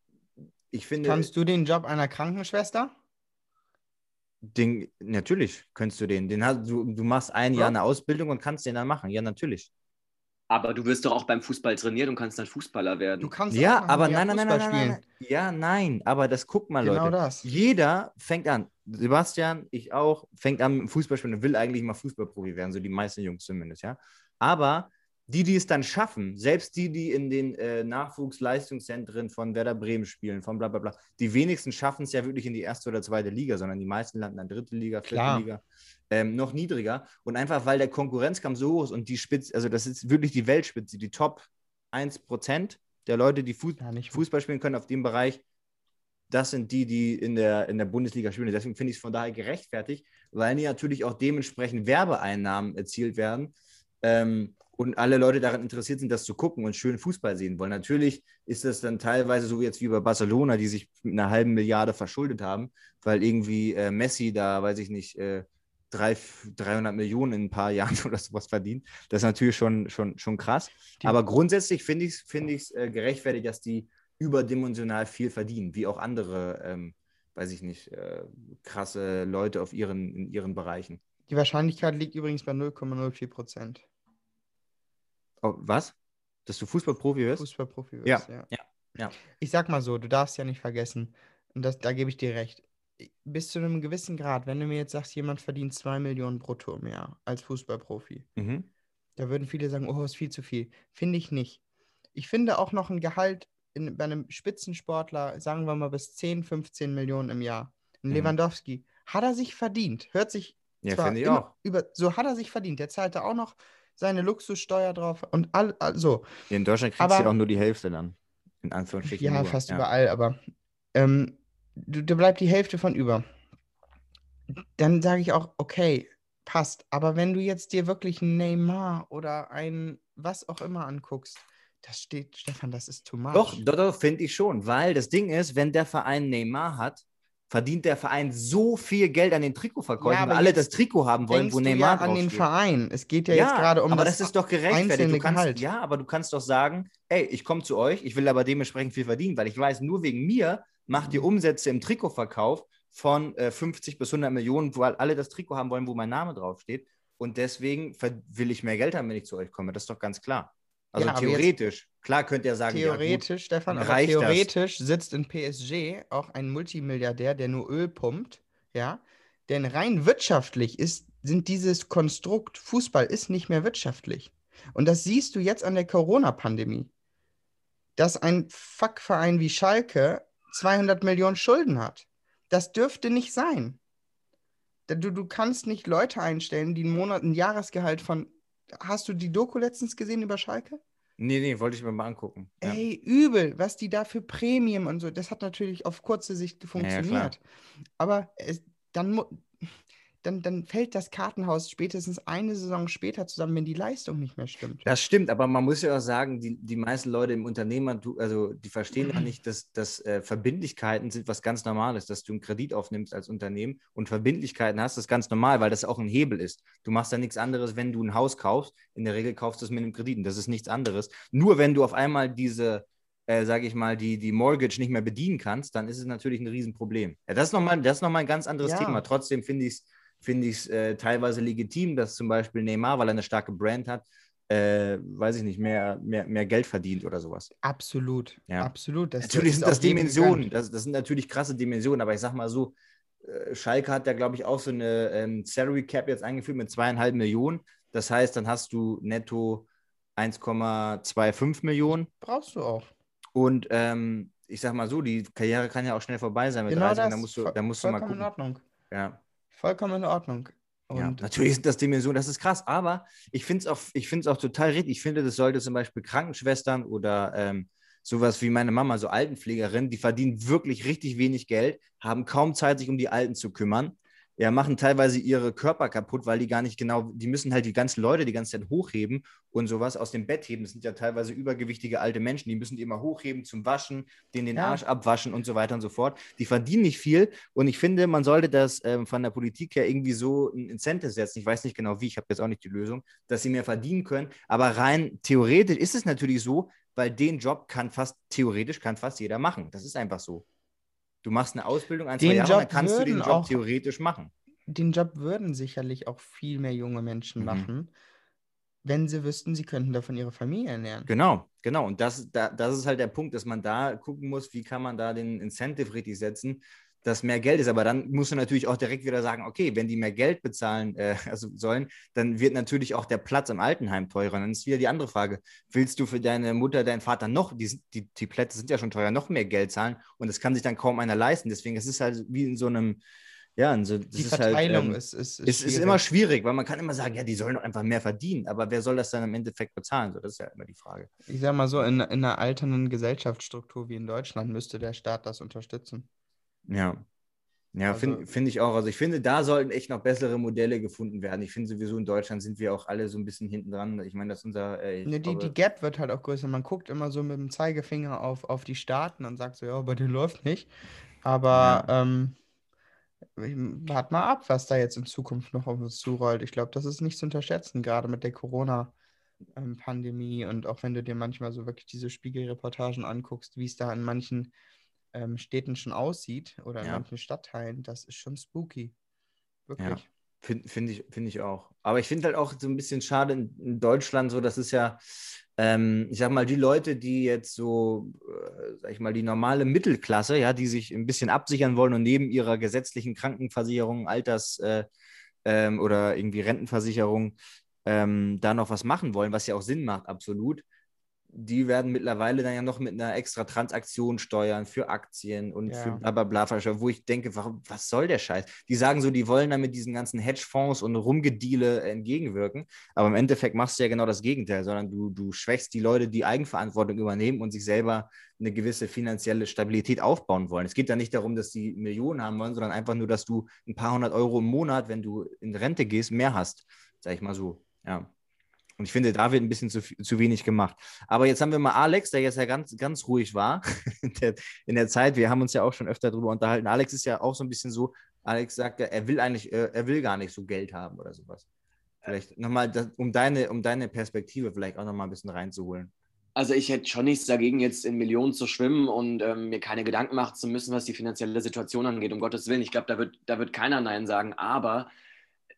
ich finde. Kannst du den Job einer Krankenschwester? Den, natürlich könntest du den. den hast, du, du machst ein Ja. Jahr eine Ausbildung und kannst den dann machen. Ja, natürlich. Aber du wirst doch auch beim Fußball trainiert und kannst dann Fußballer werden. Du kannst Ja, aber nein, nein, nein, Fußball nein, nein, nein. Ja, nein. Aber das guck mal, Genau Leute. das. Jeder fängt an. Sebastian, ich auch, fängt an mit dem Fußballspielen und will eigentlich mal Fußballprofi werden, so die meisten Jungs zumindest, ja. Aber die, die es dann schaffen, selbst die, die in den äh, Nachwuchsleistungszentren von Werder Bremen spielen, von bla bla bla, die wenigsten schaffen es ja wirklich in die erste oder zweite Liga, sondern die meisten landen dann dritte Liga, vierte Klar. Liga, ähm, noch niedriger. Und einfach, weil der Konkurrenzkampf so hoch ist und die Spitze, also das ist wirklich die Weltspitze, die Top 1% der Leute, die Fuß Ja, nicht Fußball spielen können auf dem Bereich, das sind die, die in der, in der Bundesliga spielen. Deswegen finde ich es von daher gerechtfertigt, weil die natürlich auch dementsprechend Werbeeinnahmen erzielt werden ähm, und alle Leute daran interessiert sind, das zu gucken und schön Fußball sehen wollen. Natürlich ist das dann teilweise so jetzt wie bei Barcelona, die sich mit einer halben Milliarde verschuldet haben, weil irgendwie äh, Messi da, weiß ich nicht, äh, drei, 300 Millionen in ein paar Jahren oder sowas verdient. Das ist natürlich schon, schon, schon krass. Die- Aber grundsätzlich finde ich es find ich's, äh, gerechtfertigt, dass die überdimensional viel verdienen, wie auch andere, ähm, weiß ich nicht, äh, krasse Leute auf ihren, in ihren Bereichen. Die Wahrscheinlichkeit liegt übrigens bei 0,04 Prozent. Oh, was? Dass du Fußballprofi wirst? Fußballprofi Ja, wirst. Ja. ja, ja. Ich sag mal so, du darfst ja nicht vergessen, und das, da gebe ich dir recht, bis zu einem gewissen Grad, wenn du mir jetzt sagst, jemand verdient 2 Millionen brutto im Jahr als Fußballprofi, Mhm. da würden viele sagen, oh, ist viel zu viel. Finde ich nicht. Ich finde auch noch ein Gehalt in, bei einem Spitzensportler, sagen wir mal bis 10, 15 Millionen im Jahr. Ein Mhm. Lewandowski, hat er sich verdient. Hört sich Ja, zwar finde ich immer auch. Über, so hat er sich verdient. Der zahlt da auch noch seine Luxussteuer drauf und all, all so. In Deutschland kriegst du Aber- ja auch nur die Hälfte dann. In Anführungsstrichen. Ja, fast ja. überall, aber ähm, du, da bleibt die Hälfte von über. Dann sage ich auch, okay, passt. Aber wenn du jetzt dir wirklich einen Neymar oder ein was auch immer anguckst, das steht, Stefan, das ist too much. Doch, doch, doch finde ich schon. Weil das Ding ist, wenn der Verein Neymar hat, verdient der Verein so viel Geld an den Trikotverkäufen, Ja, weil alle das Trikot haben wollen, wo Neymar ja an den. Verein. Es geht ja, jetzt gerade um aber das, das, ist doch gerechtfertigt. Du kannst, Gehalt. Ja, aber du kannst doch sagen, ey, ich komme zu euch, ich will aber dementsprechend viel verdienen, weil ich weiß, nur wegen mir macht Mhm. ihr Umsätze im Trikotverkauf von äh, 50 bis 100 Millionen, weil alle das Trikot haben wollen, wo mein Name draufsteht. Und deswegen will ich mehr Geld haben, wenn ich zu euch komme. Das ist doch ganz klar. Also Ja, theoretisch. Klar könnt ihr sagen, Theoretisch, Stefan, dann aber reicht das. theoretisch sitzt in PSG auch ein Multimilliardär, der nur Öl pumpt, ja. Denn rein wirtschaftlich ist, sind dieses Konstrukt Fußball ist nicht mehr wirtschaftlich. Und das siehst du jetzt an der Corona-Pandemie. dass ein Fuckverein wie Schalke 200 Millionen Schulden hat. Das dürfte nicht sein. Du, du kannst nicht Leute einstellen, die einen Monat, ein Jahresgehalt von. Hast du die Doku letztens gesehen über Schalke? Nee, nee, wollte ich mir mal angucken. Ja. Ey, übel, was die da für Prämien und so. Das hat natürlich auf kurze Sicht ja, funktioniert. Aber es, dann, dann, dann fällt das Kartenhaus spätestens eine Saison später zusammen, wenn die Leistung nicht mehr stimmt. Das stimmt, aber man muss ja auch sagen, die, die meisten Leute im Unternehmertum, also die verstehen ja nicht, dass, dass äh, Verbindlichkeiten sind was ganz Normales, dass du einen Kredit aufnimmst als Unternehmen und Verbindlichkeiten hast, das ist ganz normal, weil das auch ein Hebel ist. Du machst ja nichts anderes, wenn du ein Haus kaufst. In der Regel kaufst du es mit einem Kredit und das ist nichts anderes. Nur wenn du auf einmal diese, äh, sage ich mal, die, die Mortgage nicht mehr bedienen kannst, dann ist es natürlich ein Riesenproblem. Ja, das ist nochmal noch mal ein ganz anderes Ja. Thema. Trotzdem finde ich es finde ich es äh, teilweise legitim, dass zum Beispiel Neymar, weil er eine starke Brand hat, äh, weiß ich nicht, mehr, mehr, mehr Geld verdient oder sowas. Absolut, Ja. absolut. Das, natürlich sind das Dimensionen, das, das sind natürlich krasse Dimensionen, aber ich sag mal so, äh, Schalke hat ja, glaube ich, auch so eine ähm, Salary Cap jetzt eingeführt mit zweieinhalb Millionen. Das heißt, dann hast du netto 1,25 Millionen. Brauchst du auch. Und ähm, ich sag mal so, die Karriere kann ja auch schnell vorbei sein mit Genau 30, das. da musst du, da musst du mal vollkommen in gucken. Ordnung. Ja. Vollkommen in Ordnung. Ja, Und natürlich sind das Dimensionen, das ist krass, aber ich finde es auch, ich find's auch total richtig. Ich finde, das sollte zum Beispiel Krankenschwestern oder ähm, sowas wie meine Mama, so Altenpflegerin, die verdienen wirklich richtig wenig Geld, haben kaum Zeit, sich um die Alten zu kümmern. Ja, machen teilweise ihre Körper kaputt, weil die gar nicht genau, die müssen halt die ganzen Leute die ganze Zeit hochheben und sowas aus dem Bett heben. Das sind ja teilweise übergewichtige alte Menschen, die müssen die immer hochheben zum Waschen, denen den Ja. Arsch abwaschen und so weiter und so fort. Die verdienen nicht viel und ich finde, man sollte das ähm, von der Politik her irgendwie so ein Incentive setzen. Ich weiß nicht genau wie, ich habe jetzt auch nicht die Lösung, dass sie mehr verdienen können. Aber rein theoretisch ist es natürlich so, weil den Job kann fast, theoretisch kann fast jeder machen. Das ist einfach so. Du machst eine Ausbildung, ein, zwei Den Jahre, dann Job kannst du den Job auch- theoretisch machen. den Job würden sicherlich auch viel mehr junge Menschen Mhm. machen, wenn sie wüssten, sie könnten davon ihre Familie ernähren. Genau, genau. Und das, da, das ist halt der Punkt, dass man da gucken muss, wie kann man da den Incentive richtig setzen, dass mehr Geld ist. Aber dann musst du natürlich auch direkt wieder sagen, okay, wenn die mehr Geld bezahlen äh, also sollen, dann wird natürlich auch der Platz im Altenheim teurer. Und dann ist wieder die andere Frage, willst du für deine Mutter, deinen Vater noch, die, die, die Plätze sind ja schon teuer, noch mehr Geld zahlen und das kann sich dann kaum einer leisten. Deswegen, es ist halt wie in so einem, ja, in so, das Die ist Verteilung halt, ähm, ist, ist, es ist immer schwierig, weil man kann immer sagen, ja, die sollen doch einfach mehr verdienen, aber wer soll das dann im Endeffekt bezahlen? So, das ist ja immer die Frage. Ich sag mal so, in, in einer alternden Gesellschaftsstruktur wie in Deutschland müsste der Staat das unterstützen. Ja. Ja, Also- finde find ich auch. Also ich finde, da sollten echt noch bessere Modelle gefunden werden. Ich finde sowieso in Deutschland sind wir auch alle so ein bisschen hinten dran. Ich meine, das ist unser. Äh, Ne, die, glaube- die Gap wird halt auch größer. Man guckt immer so mit dem Zeigefinger auf, auf die Staaten und sagt so, ja, bei denen läuft nicht. Aber ähm, wart mal ab, was da jetzt in Zukunft noch auf uns zurollt. Ich glaube, das ist nicht zu unterschätzen, gerade mit der Corona-Pandemie und auch wenn du dir manchmal so wirklich diese Spiegelreportagen anguckst, wie es da in manchen ähm, Städten schon aussieht oder in Ja. manchen Stadtteilen, das ist schon spooky. Wirklich. Finde find ich, find ich auch. Aber ich finde halt auch so ein bisschen schade in, in Deutschland so, das ist ja, ähm, ich sag mal, die Leute, die jetzt so, äh, sag ich mal, die normale Mittelklasse, ja, die sich ein bisschen absichern wollen und neben ihrer gesetzlichen Krankenversicherung, Alters- äh, ähm, oder irgendwie Rentenversicherung ähm, da noch was machen wollen, was ja auch Sinn macht, absolut. Die werden mittlerweile dann ja noch mit einer extra Transaktion steuern für Aktien und Ja. für bla bla bla, wo ich denke, warum, was soll der Scheiß? Die sagen so, die wollen damit diesen ganzen Hedgefonds und Rumgedeale entgegenwirken, aber im Endeffekt machst du ja genau das Gegenteil, sondern du, du schwächst die Leute, die Eigenverantwortung übernehmen und sich selber eine gewisse finanzielle Stabilität aufbauen wollen. Es geht da nicht darum, dass die Millionen haben wollen, sondern einfach nur, dass du ein paar hundert Euro im Monat, wenn du in Rente gehst, mehr hast, sag ich mal so. Ja. Und ich finde, da wird ein bisschen zu, zu wenig gemacht. Aber jetzt haben wir mal Alex, der jetzt ja ganz, ganz ruhig war in der, in der Zeit. Wir haben uns ja auch schon öfter darüber unterhalten. Alex ist ja auch so ein bisschen so, Alex sagt ja, er will eigentlich, äh, er will gar nicht so Geld haben oder sowas. Vielleicht nochmal, um deine, um deine Perspektive vielleicht auch nochmal ein bisschen reinzuholen. Also ich hätte schon nichts dagegen, jetzt in Millionen zu schwimmen und ähm, mir keine Gedanken machen zu müssen, was die finanzielle Situation angeht. Um Gottes Willen, ich glaube, da wird, da wird keiner Nein sagen. Aber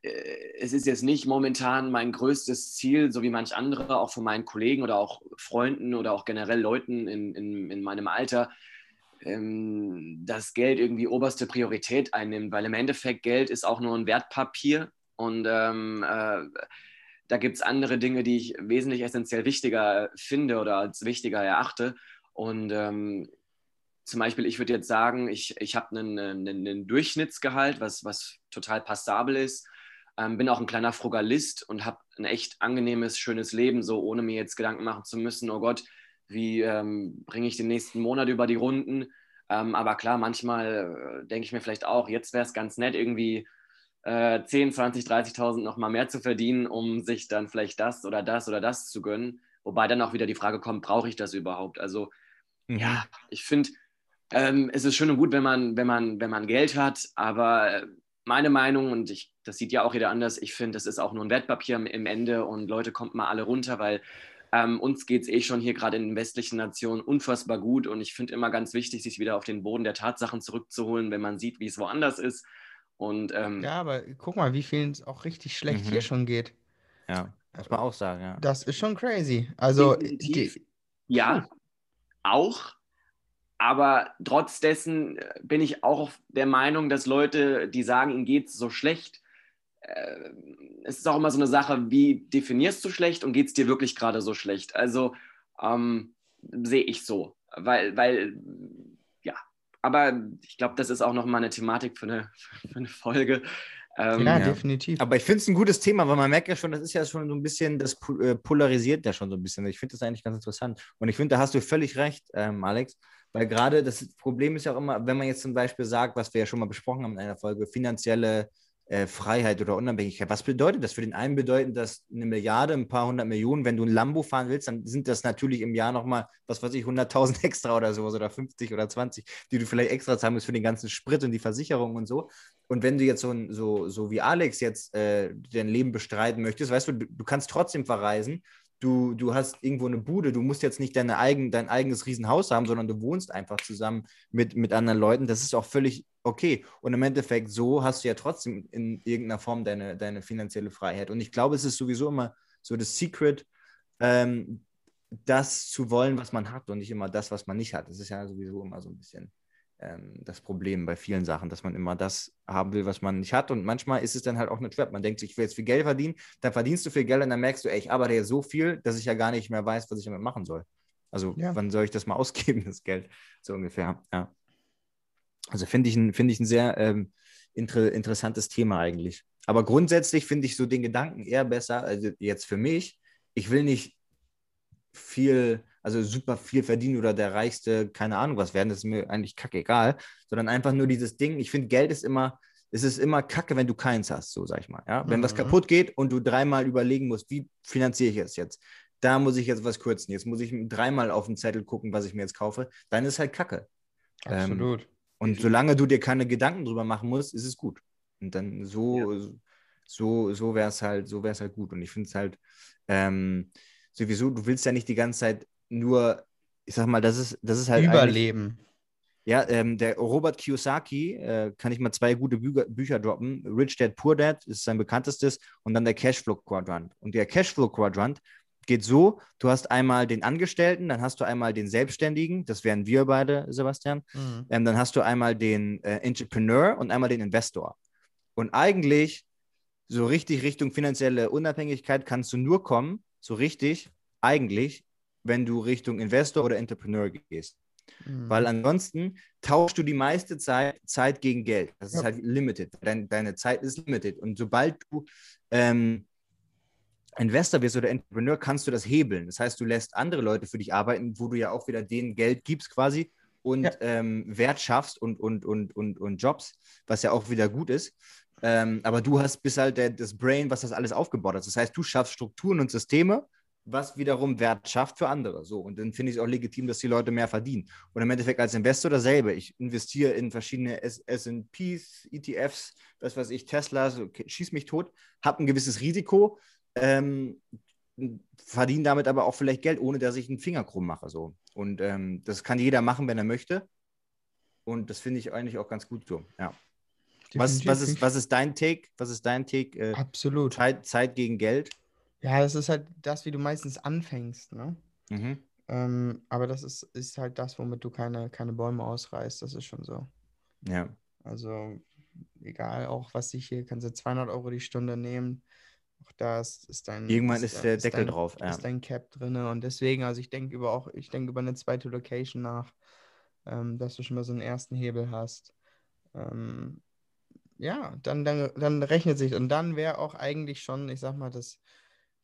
es ist jetzt nicht momentan mein größtes Ziel, so wie manch andere, auch von meinen Kollegen oder auch Freunden oder auch generell Leuten in, in, in meinem Alter, ähm, dass Geld irgendwie oberste Priorität einnimmt, weil im Endeffekt Geld ist auch nur ein Wertpapier und ähm, äh, da gibt es andere Dinge, die ich wesentlich essentiell wichtiger finde oder als wichtiger erachte. Und ähm, zum Beispiel, ich würde jetzt sagen, ich, ich habe einen, einen, einen Durchschnittsgehalt, was, was total passabel ist. Ähm, bin auch ein kleiner Frugalist und habe ein echt angenehmes, schönes Leben, so ohne mir jetzt Gedanken machen zu müssen, oh Gott, wie ähm, bringe ich den nächsten Monat über die Runden. Ähm, aber klar, manchmal äh, denke ich mir vielleicht auch, jetzt wäre es ganz nett, irgendwie äh, 10, 20, 30.000 nochmal mehr zu verdienen, um sich dann vielleicht das oder das oder das zu gönnen. Wobei dann auch wieder die Frage kommt, brauche ich das überhaupt? Also Mhm. ja, ich finde, ähm, es ist schön und gut, wenn man, wenn man, wenn man Geld hat, aber äh, meine Meinung, und ich, das sieht ja auch jeder anders, ich finde, das ist auch nur ein Wertpapier im, Ende und Leute, kommt mal alle runter, weil ähm, uns geht es eh schon hier gerade in den westlichen Nationen unfassbar gut und ich finde immer ganz wichtig, sich wieder auf den Boden der Tatsachen zurückzuholen, wenn man sieht, wie es woanders ist. Und ähm, Ja, aber guck mal, wie vielen es auch richtig schlecht Mhm. hier schon geht. Ja, muss man auch sagen, ja. Das ist schon crazy. Also, Definitiv. die, Ja, auch. Aber trotz dessen äh, bin ich auch der Meinung, dass Leute, die sagen, ihnen geht es so schlecht, äh, es ist auch immer so eine Sache, wie definierst du schlecht und geht es dir wirklich gerade so schlecht? Also ähm, sehe ich so. Weil, weil, ja, aber ich glaube, das ist auch nochmal eine Thematik für eine, für eine Folge. Ähm, ja, ja. definitiv. Aber ich finde es ein gutes Thema, weil man merkt ja schon, das ist ja schon so ein bisschen, das äh, polarisiert ja schon so ein bisschen. Ich finde das eigentlich ganz interessant. Und ich finde, da hast du völlig recht, ähm, Alex, weil gerade das Problem ist ja auch immer, wenn man jetzt zum Beispiel sagt, was wir ja schon mal besprochen haben in einer Folge, finanzielle äh, Freiheit oder Unabhängigkeit. Was bedeutet das? Für den einen bedeutet das eine Milliarde, ein paar hundert Millionen. Wenn du ein Lambo fahren willst, dann sind das natürlich im Jahr nochmal, was weiß ich, 100.000 extra oder sowas oder 50 oder 20, die du vielleicht extra zahlen musst für den ganzen Sprit und die Versicherung und so. Und wenn du jetzt so, so, so wie Alex jetzt äh, dein Leben bestreiten möchtest, weißt du, du kannst trotzdem verreisen. Du, du hast irgendwo eine Bude, du musst jetzt nicht deine eigen, dein eigenes Riesenhaus haben, sondern du wohnst einfach zusammen mit, mit anderen Leuten. Das ist auch völlig okay. Und im Endeffekt, so hast du ja trotzdem in irgendeiner Form deine, deine finanzielle Freiheit. Und ich glaube, es ist sowieso immer so das Secret, ähm, das zu wollen, was man hat und nicht immer das, was man nicht hat. Das ist ja sowieso immer so ein bisschen ähm, das Problem bei vielen Sachen, dass man immer das haben will, was man nicht hat. Und manchmal ist es dann halt auch eine Trap. Man denkt sich, ich will jetzt viel Geld verdienen, dann verdienst du viel Geld und dann merkst du, ey, ich arbeite ja so viel, dass ich ja gar nicht mehr weiß, was ich damit machen soll. Also, Ja. wann soll ich das mal ausgeben, das Geld? So ungefähr, ja. Also finde ich, ein- finde ich ein sehr ähm, inter interessantes Thema eigentlich. Aber grundsätzlich finde ich so den Gedanken eher besser, also jetzt für mich, ich will nicht viel, also super viel verdienen oder der reichste, keine Ahnung was werden, das ist mir eigentlich kackegal, sondern einfach nur dieses Ding, ich finde, Geld ist immer, es ist immer kacke, wenn du keins hast, so sag ich mal. Ja? Wenn was Mhm. kaputt geht und du dreimal überlegen musst, wie finanziere ich es jetzt? Da muss ich jetzt was kürzen. Jetzt muss ich dreimal auf den Zettel gucken, was ich mir jetzt kaufe. Dann ist halt kacke. Ähm, Absolut. Und solange du dir keine Gedanken drüber machen musst, ist es gut. Und dann so, so, so wäre es halt, so wäre es halt gut. Und ich finde es halt ähm, sowieso, du willst ja nicht die ganze Zeit nur, ich sag mal, das ist, das ist halt Überleben. ja, ähm, der Robert Kiyosaki, äh, kann ich mal zwei gute Bücher, Bücher droppen. Rich Dad, Poor Dad ist sein bekanntestes und dann der Cashflow Quadrant. Und der Cashflow Quadrant geht so, du hast einmal den Angestellten, dann hast du einmal den Selbstständigen, das wären wir beide, Sebastian. Mhm. Ähm, dann hast du einmal den äh, Entrepreneur und einmal den Investor. Und eigentlich, so richtig Richtung finanzielle Unabhängigkeit kannst du nur kommen, so richtig, eigentlich, wenn du Richtung Investor oder Entrepreneur gehst. Mhm. Weil ansonsten tauschst du die meiste Zeit, Zeit gegen Geld. Das ist Ja. halt limited. Dein, deine Zeit ist limited. Und sobald du ähm, Investor wirst oder Entrepreneur, kannst du das hebeln. Das heißt, du lässt andere Leute für dich arbeiten, wo du ja auch wieder denen Geld gibst quasi und Ja. ähm, Wert schaffst und, und, und, und, und Jobs, was ja auch wieder gut ist. Ähm, aber du hast bis halt der, das Brain, was das alles aufgebaut hat. Das heißt, du schaffst Strukturen und Systeme, was wiederum Wert schafft für andere. So, und dann finde ich es auch legitim, dass die Leute mehr verdienen. Und im Endeffekt als Investor dasselbe. Ich investiere in verschiedene S&Ps, ETFs, was weiß ich, Teslas, okay, schieß mich tot, habe ein gewisses Risiko, ähm, verdiene damit aber auch vielleicht Geld, ohne dass ich einen Finger krumm mache. So. Und ähm, das kann jeder machen, wenn er möchte. Und das finde ich eigentlich auch ganz gut so. Ja. Was, was, ist, was ist dein Take? Was ist dein Take? Äh, Absolut. Zeit, Zeit gegen Geld? Ja, das ist halt das, wie du meistens anfängst, ne? Mhm. Ähm, aber das ist, ist halt das, womit du keine, keine Bäume ausreißt. Das ist schon so. Ja. Also, egal auch, was ich hier, kannst du 200 Euro die Stunde nehmen. Auch da ist, ist dein. Irgendwann ist da- der Deckel dein, drauf, ja. Ist dein Cap drin. Und deswegen, also ich denke über auch, ich denke über eine zweite Location nach, ähm, dass du schon mal so einen ersten Hebel hast. Ähm, ja, dann, dann, dann rechnet sich. Und dann wäre auch eigentlich schon, ich sag mal, das,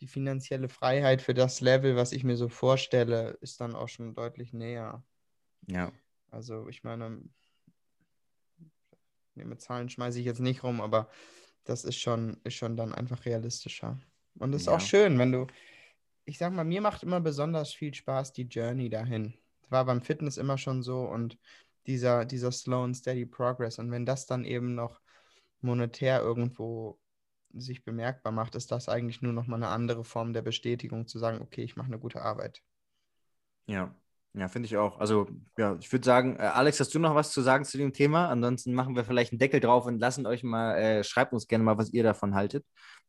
die finanzielle Freiheit für das Level, was ich mir so vorstelle, ist dann auch schon deutlich näher. Ja. Also ich meine, nee, mit Zahlen schmeiße ich jetzt nicht rum, aber das ist schon, ist schon dann einfach realistischer. Und es ist Ja. auch schön, wenn du, ich sag mal, mir macht immer besonders viel Spaß die Journey dahin. Das war beim Fitness immer schon so und dieser, dieser slow and steady progress. Und wenn das dann eben noch monetär irgendwo sich bemerkbar macht, ist das eigentlich nur noch mal eine andere Form der Bestätigung, zu sagen, okay, ich mache eine gute Arbeit. Ja, ja, finde ich auch. Also, ja, ich würde sagen, äh, Alex, hast du noch was zu sagen zu dem Thema? Ansonsten machen wir vielleicht einen Deckel drauf und lassen euch mal, äh, schreibt uns gerne mal, was ihr davon haltet.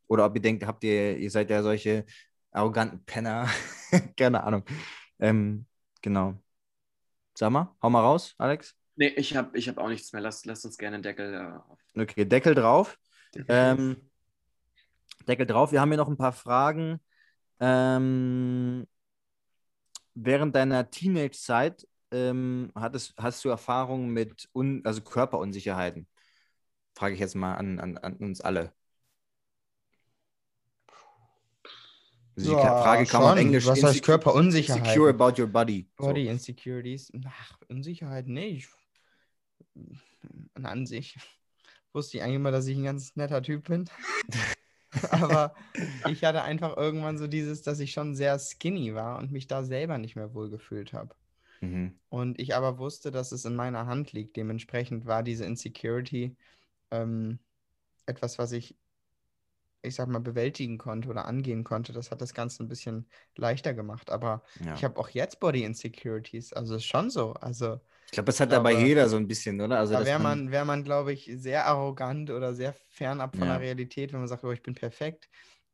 Oder ob ihr denkt, habt ihr, ihr seid ja solche arroganten Penner. Keine Ahnung. Ähm, genau. Sag mal, hau mal raus, Alex. Nee, ich habe ich hab auch nichts mehr. Lasst, lasst uns gerne einen Deckel äh, auf. Okay, Deckel drauf. Ähm, Deckel drauf. Wir haben hier noch ein paar Fragen. Ähm, während deiner Teenage-Zeit ähm, hattest, hast du Erfahrungen mit un, also Körperunsicherheiten? Frage ich jetzt mal an, an, an uns alle. Also die Ja, Frage kam auf. Englisch. Was heißt Körperunsicherheiten? Insecure about your body. So. Body Insecurities. Ach, Unsicherheit nicht. An sich wusste ich eigentlich immer, dass ich ein ganz netter Typ bin. Aber ich hatte einfach irgendwann so dieses, dass ich schon sehr skinny war und mich da selber nicht mehr wohl gefühlt habe. Mhm. Und ich aber wusste, dass es in meiner Hand liegt. Dementsprechend war diese Insecurity ähm, etwas, was ich, ich sag mal, bewältigen konnte oder angehen konnte. Das hat das Ganze ein bisschen leichter gemacht. Aber Ja. ich habe auch jetzt Body Insecurities. Also ist schon so. Also Ich glaube, das hat dabei jeder so ein bisschen, oder? Also, da wäre man, wär man glaube ich, sehr arrogant oder sehr fernab von Ja. der Realität, wenn man sagt, oh, ich bin perfekt.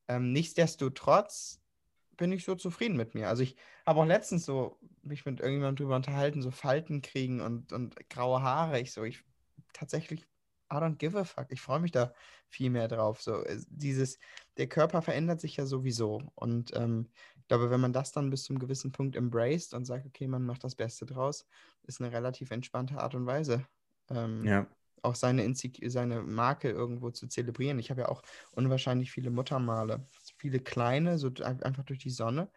Ähm, nichtsdestotrotz bin ich so zufrieden mit mir. Also ich habe auch letztens so mich mit irgendjemandem drüber unterhalten, so Falten kriegen und, und graue Haare. Ich so, ich tatsächlich, I don't give a fuck. Ich freue mich da viel mehr drauf. So, es- dieses, der Körper verändert sich ja sowieso. Und ähm, ich glaube, wenn man das dann bis zum gewissen Punkt embraced und sagt, okay, man macht das Beste draus, ist eine relativ entspannte Art und Weise. Ähm, ja. auch seine, seine Marke irgendwo zu zelebrieren. Ich habe ja auch unwahrscheinlich viele Muttermale, viele kleine, so einfach durch die Sonne.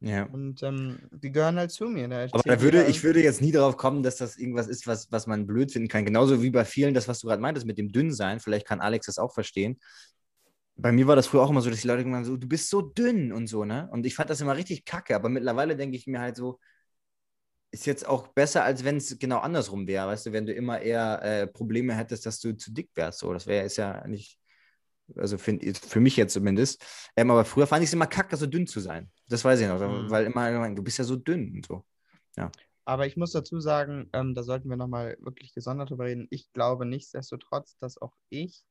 Ja. Und ähm, die gehören halt zu mir. Da Aber da würde, ich würde jetzt nie darauf kommen, dass das irgendwas ist, was, was man blöd finden kann. Genauso wie bei vielen, das, was du gerade meintest mit dem Dünnsein. Vielleicht kann Alex das auch verstehen. Bei mir war das früher auch immer so, dass die Leute immer so, du bist so dünn und so, ne? Und ich fand das immer richtig kacke. Aber mittlerweile denke ich mir halt so, ist jetzt auch besser, als wenn es genau andersrum wäre. Weißt du, wenn du immer eher äh, Probleme hättest, dass du zu dick wärst. So, das wäre ist ja nicht, also find, für mich jetzt zumindest. Ähm, aber früher fand ich es immer kacke, so dünn zu sein. Das weiß ich noch, Mhm. weil immer, du bist ja so dünn und so. Aber ich muss dazu sagen, ähm, da sollten wir nochmal wirklich gesondert drüber reden. Ich glaube nichtsdestotrotz, dass auch ich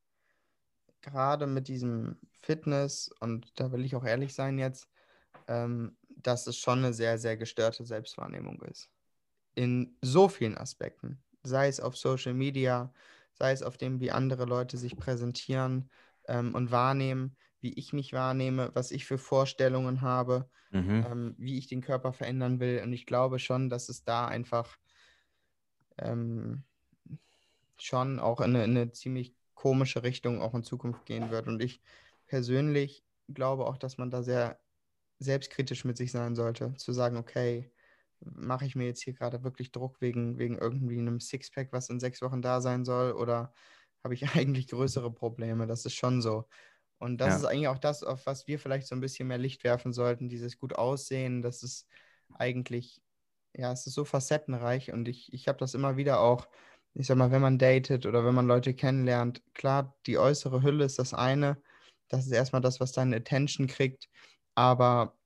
gerade mit diesem Fitness, und da will ich auch ehrlich sein jetzt, ähm, dass es schon eine sehr, sehr gestörte Selbstwahrnehmung ist. In so vielen Aspekten. Sei es auf Social Media, sei es auf dem, wie andere Leute sich präsentieren ähm, und wahrnehmen, wie ich mich wahrnehme, was ich für Vorstellungen habe Mhm. ähm, wie ich den Körper verändern will. Und ich glaube schon, dass es da einfach ähm, schon auch in eine, in eine ziemlich komische Richtung auch in Zukunft gehen wird. Und ich persönlich glaube auch, dass man da sehr selbstkritisch mit sich sein sollte, zu sagen, okay, mache ich mir jetzt hier gerade wirklich Druck wegen, wegen irgendwie einem Sixpack, was in sechs Wochen da sein soll, oder habe ich eigentlich größere Probleme? Das ist schon so. Und das Ja. ist eigentlich auch das, auf was wir vielleicht so ein bisschen mehr Licht werfen sollten, dieses gut aussehen, das ist eigentlich, ja, es ist so facettenreich und ich, ich habe das immer wieder auch, ich sag mal, wenn man datet oder wenn man Leute kennenlernt, klar, die äußere Hülle ist das eine, das ist erstmal das, was deine Attention kriegt, aber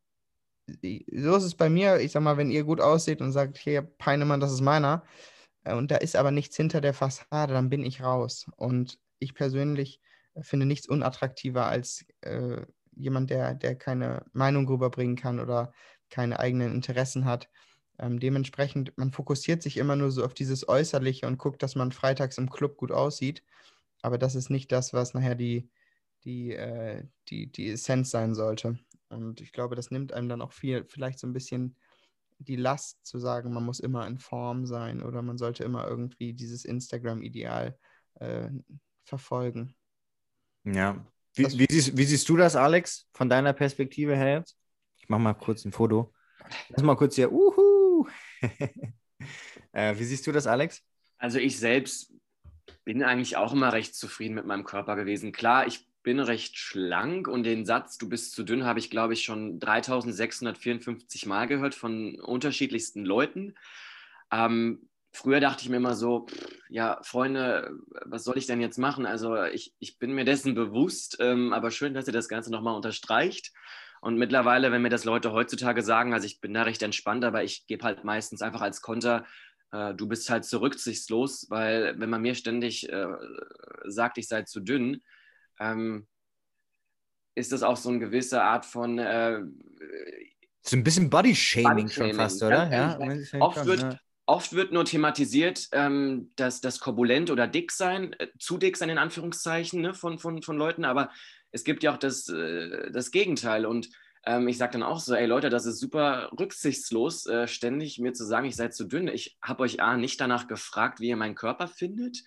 so ist es bei mir, ich sag mal, wenn ihr gut aussieht und sagt, hier, Peinemann, das ist meiner, äh, und da ist aber nichts hinter der Fassade, dann bin ich raus. Und ich persönlich finde nichts unattraktiver als äh, jemand, der, der keine Meinung rüberbringen kann oder keine eigenen Interessen hat. Ähm, dementsprechend, man fokussiert sich immer nur so auf dieses Äußerliche und guckt, dass man freitags im Club gut aussieht. Aber das ist nicht das, was nachher die, die, äh, die, die Essenz sein sollte. Und ich glaube, das nimmt einem dann auch viel, vielleicht so ein bisschen die Last zu sagen, man muss immer in Form sein oder man sollte immer irgendwie dieses Instagram-Ideal äh, verfolgen. Ja. Wie, wie, siehst, wie siehst du das, Alex, von deiner Perspektive her jetzt? Ich mach mal kurz ein Foto. Lass mal kurz hier. Uhu. äh, wie siehst du das, Alex? Also ich selbst bin eigentlich auch immer recht zufrieden mit meinem Körper gewesen. Klar, ich bin recht schlank und den Satz, du bist zu dünn, habe ich, glaube ich, schon 3654 Mal gehört von unterschiedlichsten Leuten. Ähm, früher dachte ich mir immer so, ja, Freunde, was soll ich denn jetzt machen? Also ich, ich bin mir dessen bewusst, ähm, aber schön, dass ihr das Ganze nochmal unterstreicht. Und mittlerweile, wenn mir das Leute heutzutage sagen, also ich bin da recht entspannt, aber ich gebe halt meistens einfach als Konter, äh, du bist halt zu rücksichtslos, weil wenn man mir ständig äh, sagt, ich sei zu dünn, ähm, ist das auch so eine gewisse Art von äh, So ein bisschen Body-Shaming schon Body-Shaming, fast, oder? Ja, ich oft schon, wird, ja. Oft wird nur thematisiert, ähm, dass das korpulent oder dick sein, äh, zu dick sein in Anführungszeichen ne, von, von, von Leuten, aber es gibt ja auch das, äh, das Gegenteil und ähm, ich sage dann auch so, ey Leute, das ist super rücksichtslos, äh, ständig mir zu sagen, ich sei zu dünn. Ich habe euch A, nicht danach gefragt, wie ihr meinen Körper findet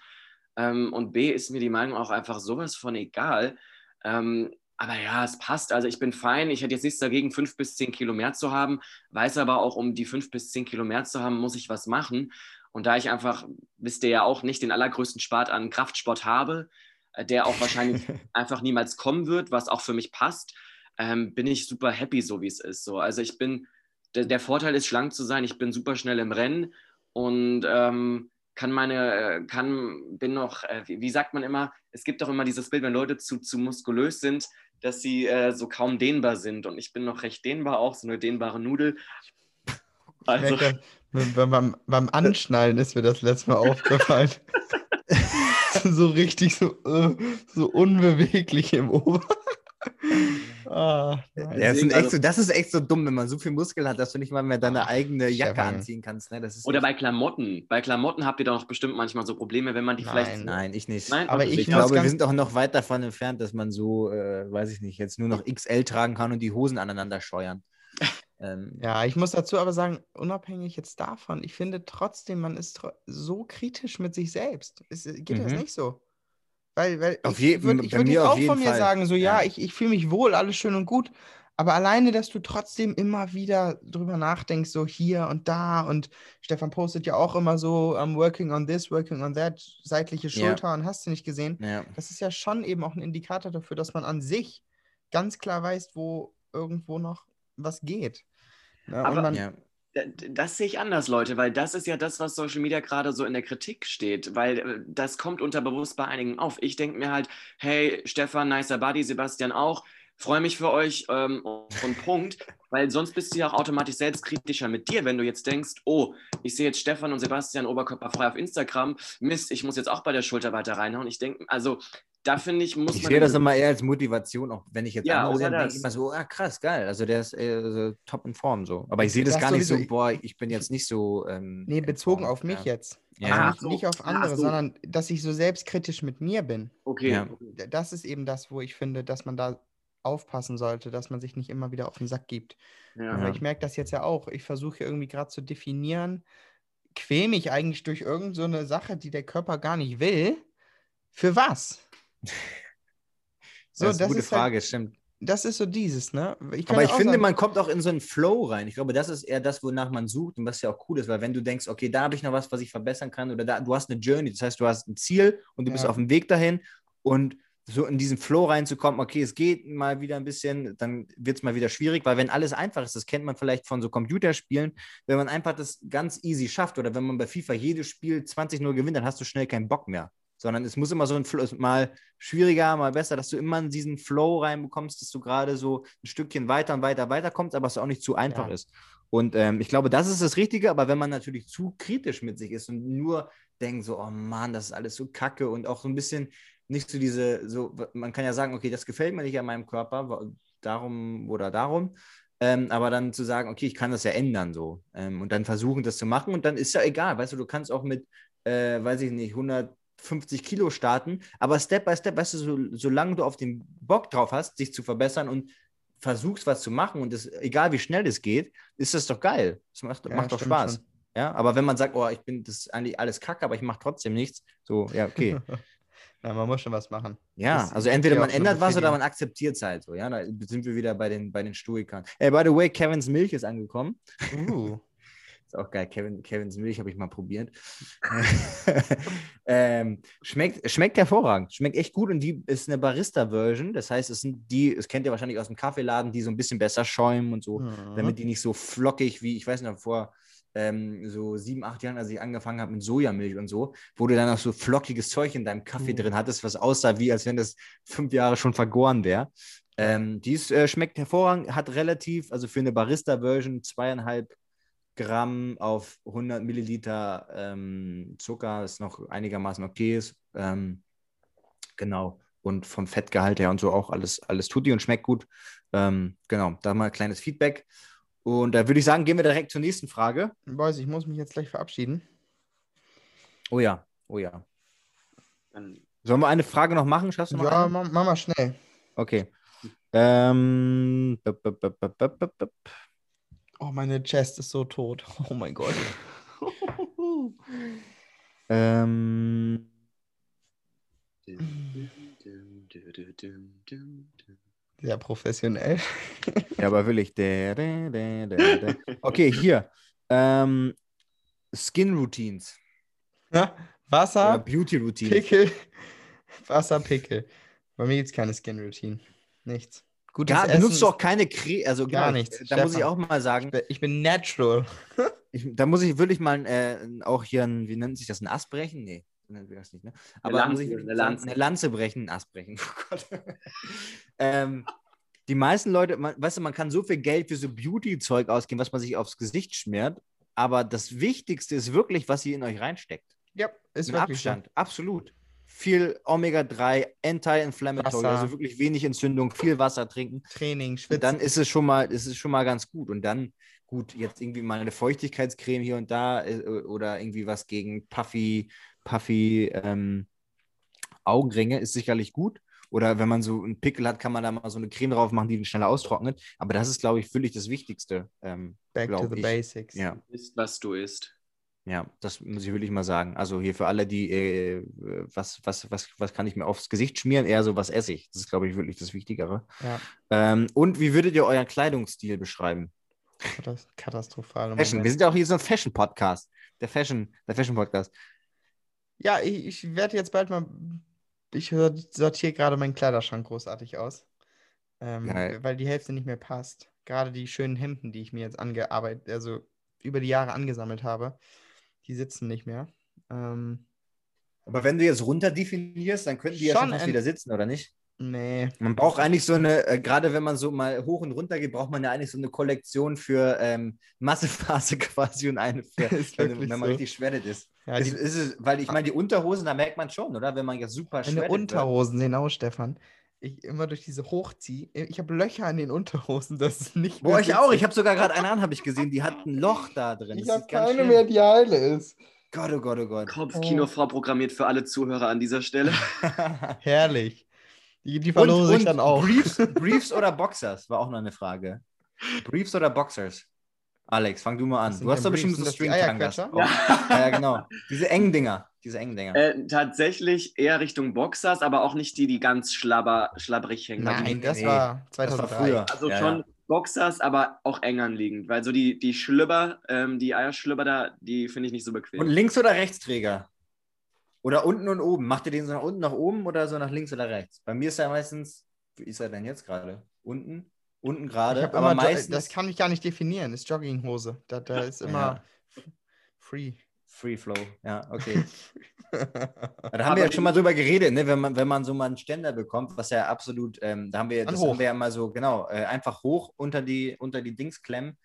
ähm, und B, ist mir die Meinung auch einfach sowas von egal. Ähm, aber ja, es passt. Also ich bin fein. Ich hätte jetzt nichts dagegen, fünf bis zehn Kilo mehr zu haben. Weiß aber auch, um die fünf bis zehn Kilo mehr zu haben, muss ich was machen. Und da ich einfach, wisst ihr ja auch, nicht den allergrößten Spart an Kraftsport habe, äh, der auch wahrscheinlich einfach niemals kommen wird, was auch für mich passt, ähm, bin ich super happy, so wie es ist. So. Also ich bin, der, der Vorteil ist, schlank zu sein. Ich bin super schnell im Rennen und ähm, kann meine, äh, kann, bin noch, äh, wie, wie sagt man immer, es gibt doch immer dieses Bild, wenn Leute zu, zu muskulös sind, dass sie äh, so kaum dehnbar sind. Und ich bin noch recht dehnbar, auch so eine dehnbare Nudel. Also, merke, beim, beim, beim Anschnallen ist mir das letzte Mal aufgefallen. so richtig so, äh, so unbeweglich im Ober. Ah, nein. das, sind also- echt so, das ist echt so dumm, wenn man so viel Muskeln hat, dass du nicht mal mehr deine eigene Jacke Stefan. anziehen kannst. Ne? Das ist oder bei Klamotten. Bei Klamotten habt ihr doch bestimmt manchmal so Probleme, wenn man die Nein. vielleicht. Nein, ich nicht. Nein, Aber okay. ich glaube, wir sind auch noch weit davon entfernt, dass man so, äh, weiß ich nicht, jetzt nur noch XL tragen kann und die Hosen aneinander scheuern. ähm, Ja, ich muss dazu aber sagen, unabhängig jetzt davon, ich finde trotzdem, man ist tro- so kritisch mit sich selbst. Es, äh, geht das Mhm. nicht so? Weil, weil Auf ich je- würde würd jetzt auf auch jeden von mir Fall. sagen, so ja, Ja. ich, ich fühle mich wohl, alles schön und gut. Aber alleine, dass du trotzdem immer wieder drüber nachdenkst, so hier und da und Stefan postet ja auch immer so, I'm working on this, working on that, seitliche Ja. Schulter und hast du nicht gesehen. ja. Das ist ja schon eben auch ein Indikator dafür, dass man an sich ganz klar weiß, wo irgendwo noch was geht. Ja, Aber- und man, ja. Das sehe ich anders, Leute, weil das ist ja das, was Social Media gerade so in der Kritik steht, weil äh, das kommt unterbewusst bei einigen auf. Ich denke mir halt, hey, Stefan, nicer Buddy, Sebastian auch, freue mich für euch ähm, und Punkt, weil sonst bist du ja auch automatisch selbstkritischer mit dir, wenn du jetzt denkst, oh, ich sehe jetzt Stefan und Sebastian oberkörperfrei auf Instagram, Mist, ich muss jetzt auch bei der Schulter weiter reinhauen. Ich denke, also da finde ich, muss Ich man... sehe das immer eher als Motivation, auch wenn ich jetzt Ja, andere denke ich immer so, ah krass, geil. Also der ist äh, so top in Form so. Aber ich sehe das Das gar nicht so, boah, ich bin jetzt nicht so. Ähm, Nee, bezogen Form. auf mich ja. jetzt. Ja. Also nicht, so. nicht auf andere, so. sondern dass ich so selbstkritisch mit mir bin. Okay, Ja. Das ist eben das, wo ich finde, dass man da aufpassen sollte, dass man sich nicht immer wieder auf den Sack gibt. ja. Aber ich merke das jetzt ja auch. Ich versuche irgendwie gerade zu definieren, quäl mich eigentlich durch irgendeine so eine Sache, die der Körper gar nicht will. Für was? So, das ist eine gute halt- Frage, stimmt. das ist so dieses, ne? Ich Aber ich finde, sagen- man kommt auch in so einen Flow rein. Ich glaube, das ist eher das, wonach man sucht und was ja auch cool ist, weil wenn du denkst, okay, da habe ich noch was, was ich verbessern kann oder da, du hast eine Journey, das heißt, du hast ein Ziel und du bist Ja. auf dem Weg dahin und so in diesen Flow reinzukommen, okay, es geht mal wieder ein bisschen, dann wird es mal wieder schwierig, weil wenn alles einfach ist, das kennt man vielleicht von so Computerspielen, wenn man einfach das ganz easy schafft oder wenn man bei FIFA jedes Spiel 20-0 gewinnt, dann hast du schnell keinen Bock mehr. Sondern es muss immer so ein Flow, mal schwieriger, mal besser, dass du immer in diesen Flow reinbekommst, dass du gerade so ein Stückchen weiter und weiter, weiter kommst, aber es auch nicht zu einfach Ja. ist. Und ähm, ich glaube, das ist das Richtige, aber wenn man natürlich zu kritisch mit sich ist und nur denkt so, oh Mann, das ist alles so kacke und auch so ein bisschen nicht so diese, so, man kann ja sagen, okay, das gefällt mir nicht an meinem Körper, darum oder darum, ähm, aber dann zu sagen, okay, ich kann das ja ändern so ähm, und dann versuchen, das zu machen und dann ist ja egal, weißt du, du kannst auch mit, äh, weiß ich nicht, 100 50 Kilo starten, aber Step by Step, weißt du, so, solange du auf den Bock drauf hast, dich zu verbessern und versuchst, was zu machen und das, egal wie schnell das geht, ist das doch geil. Das macht, Ja, macht doch Spaß. schon. Ja, aber wenn man sagt, oh, ich bin das ist eigentlich alles kacke, aber ich mache trotzdem nichts, so, ja, okay. Na, man muss schon was machen. Ja, Das also entweder man ändert was oder man akzeptiert es halt so, ja. Da sind wir wieder bei den, bei den Stoikern. Ey, by the way, Kevins Milch ist angekommen. Uh, Ist auch geil. Kevin, Kevins Milch habe ich mal probiert. ähm, schmeckt, schmeckt hervorragend. Schmeckt echt gut und die ist eine Barista-Version. Das heißt, es sind die, das kennt ihr wahrscheinlich aus dem Kaffeeladen, die so ein bisschen besser schäumen und so, Mhm. damit die nicht so flockig wie, ich weiß noch, vor ähm, so sieben, acht Jahren, als ich angefangen habe mit Sojamilch und so, wo du dann auch so flockiges Zeug in deinem Kaffee Mhm. drin hattest, was aussah, wie als wenn das fünf Jahre schon vergoren wäre. Ähm, die ist, äh, schmeckt hervorragend, hat relativ, also für eine Barista-Version zweieinhalb Gramm auf 100 Milliliter ähm, Zucker, ist noch einigermaßen okay ist. Ähm, genau. Und vom Fettgehalt her und so auch alles, alles tut die und schmeckt gut. Ähm, genau, da mal ein kleines Feedback. Und da würde ich sagen, gehen wir direkt zur nächsten Frage. Boys, ich muss mich jetzt gleich verabschieden. Oh ja, oh ja. Sollen wir eine Frage noch machen? Schaffst du noch Ja, eine? mach, mach mal schnell. Okay. Ähm, bup, bup, bup, Oh, meine Chest ist so tot. Oh mein Gott. ähm, Sehr professionell. ja, aber will ich. Okay, hier. Ähm, Skin Routines. Ja, Oder Wasser, Beauty Routines. Pickel. Wasser, Pickel. Bei mir gibt es keine Skin Routine. Nichts. Gutes Gar, Essen benutzt auch keine Creme, also Gar genau, nichts, Da muss ich auch mal sagen, Ich bin, ich bin natural. ich, da muss ich wirklich mal äh, auch hier ein, wie nennt sich das, ein Ast brechen? Nee, so nennt sich das nicht, ne? Aber da muss Lanze, ich eine Lanze. eine Lanze brechen, ein Ast brechen. Oh Gott. ähm, die meisten Leute, man, weißt du, man kann so viel Geld für so Beauty-Zeug ausgeben, was man sich aufs Gesicht schmiert, aber das Wichtigste ist wirklich, was ihr in euch reinsteckt. Ja, ist Mit wirklich so. Abstand, absolut. Viel Omega-3, Anti-Inflammatory, also wirklich wenig Entzündung, viel Wasser trinken. Training, Schwitzen. Dann ist es schon mal, ist es schon mal ganz gut. Und dann, gut, jetzt irgendwie mal eine Feuchtigkeitscreme hier und da äh, oder irgendwie was gegen Puffy, Puffy ähm, Augenringe ist sicherlich gut. Oder wenn man so einen Pickel hat, kann man da mal so eine Creme drauf machen, die den schneller austrocknet. Aber das ist, glaube ich, wirklich das Wichtigste. Ähm, Back to the ich. basics. ja, isst, was du isst. Ja, das muss ich wirklich mal sagen. Also hier für alle, die, äh, was, was, was, was kann ich mir aufs Gesicht schmieren? Eher so, was esse ich? Das ist, glaube ich, wirklich das Wichtigere. Ja, Ähm, und wie würdet ihr euren Kleidungsstil beschreiben? katas- katastrophal. Fashion. Wir sind ja auch hier so ein Fashion-Podcast. Der Fashion, der Fashion-Podcast. Ja, ich, ich werde jetzt bald mal. Ich sortiere gerade meinen Kleiderschrank großartig aus. Ähm, weil die Hälfte nicht mehr passt. Gerade die schönen Hemden, die ich mir jetzt angearbeitet, also über die Jahre angesammelt habe, die sitzen nicht mehr. Ähm, Aber wenn du jetzt runterdefinierst, dann könnten die ja Schon schon fast wieder sitzen, oder nicht? nee. Man braucht eigentlich so eine, äh, gerade wenn man so mal hoch und runter geht, braucht man ja eigentlich so eine Kollektion für ähm, Massephase quasi und eine für, wenn, wenn man so. richtig shredded ist. Ja, ist, die, ist es, weil ich meine, die Unterhosen, da merkt man schon, oder? Wenn man jetzt super shredded wird. Unterhosen sehen aus, Stefan. Ich immer durch diese hochziehe. Ich habe Löcher an den Unterhosen, das ist nicht Boah, ich auch. Ich habe sogar gerade eine an, habe ich gesehen, die hat ein Loch da drin. Ich habe keine schön- mehr, die heile ist. Gott, oh Gott, oh Gott. Kopfkinofrau programmiert für alle Zuhörer an dieser Stelle. Herrlich. Die, die verloren sich dann auch. Briefs, Briefs oder Boxers war auch noch eine Frage. Briefs oder Boxers? Alex, fang du mal an. Du hast doch bestimmt so Stringtangas. Ja. ja, genau. Diese engen Dinger. Diese engen Dinger. Äh, tatsächlich eher Richtung Boxers, aber auch nicht die, die ganz schlabber, schlabbrig hängen. Also Nein, die- das nee, war das war 2003. früher. Also Ja, schon ja. Boxers, aber auch eng anliegend. Weil so die, die Schlüpper, ähm, die Eierschlüpper da, die finde ich nicht so bequem. Und links oder Rechtsträger? Oder unten und oben? Macht ihr den so nach unten nach oben oder so nach links oder rechts? Bei mir ist er meistens, wie ist er denn jetzt gerade? Unten? Unten Ich gerade, aber meistens das kann ich gar nicht definieren. Ist Jogginghose. Da, da ist immer free. Free Flow. Ja, okay. Da haben wir ja schon mal drüber geredet, ne? wenn, man, wenn man so mal einen Ständer bekommt, was ja absolut, ähm, da haben wir, das haben wir ja mal so, genau, äh, einfach hoch unter die, unter die Dings klemmen.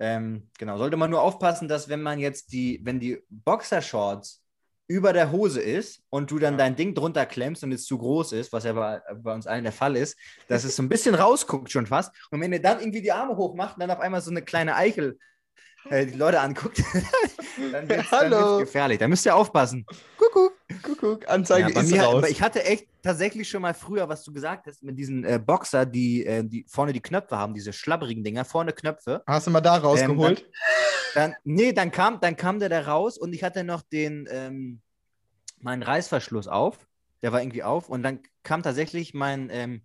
Ähm, genau, sollte man nur aufpassen, dass wenn man jetzt die, wenn die Boxershorts über der Hose ist und du dann Ja. dein Ding drunter klemmst und es zu groß ist, was ja bei, bei uns allen der Fall ist, dass es so ein bisschen rausguckt schon fast. Und wenn ihr dann irgendwie die Arme hochmacht und dann auf einmal so eine kleine Eichel äh, die Leute anguckt, dann wird es gefährlich. Da müsst ihr aufpassen. Kuckuck. Kuckuck, Anzeige Ja, ist mir, raus. ich hatte echt tatsächlich schon mal früher, was du gesagt hast, mit diesen äh, Boxer, die, äh, die vorne die Knöpfe haben, diese schlabberigen Dinger, vorne Knöpfe. Hast du mal da rausgeholt? Dann, nee, dann kam, dann kam der da raus und ich hatte noch den, ähm, meinen Reißverschluss auf. Der war irgendwie auf und dann kam tatsächlich mein ähm,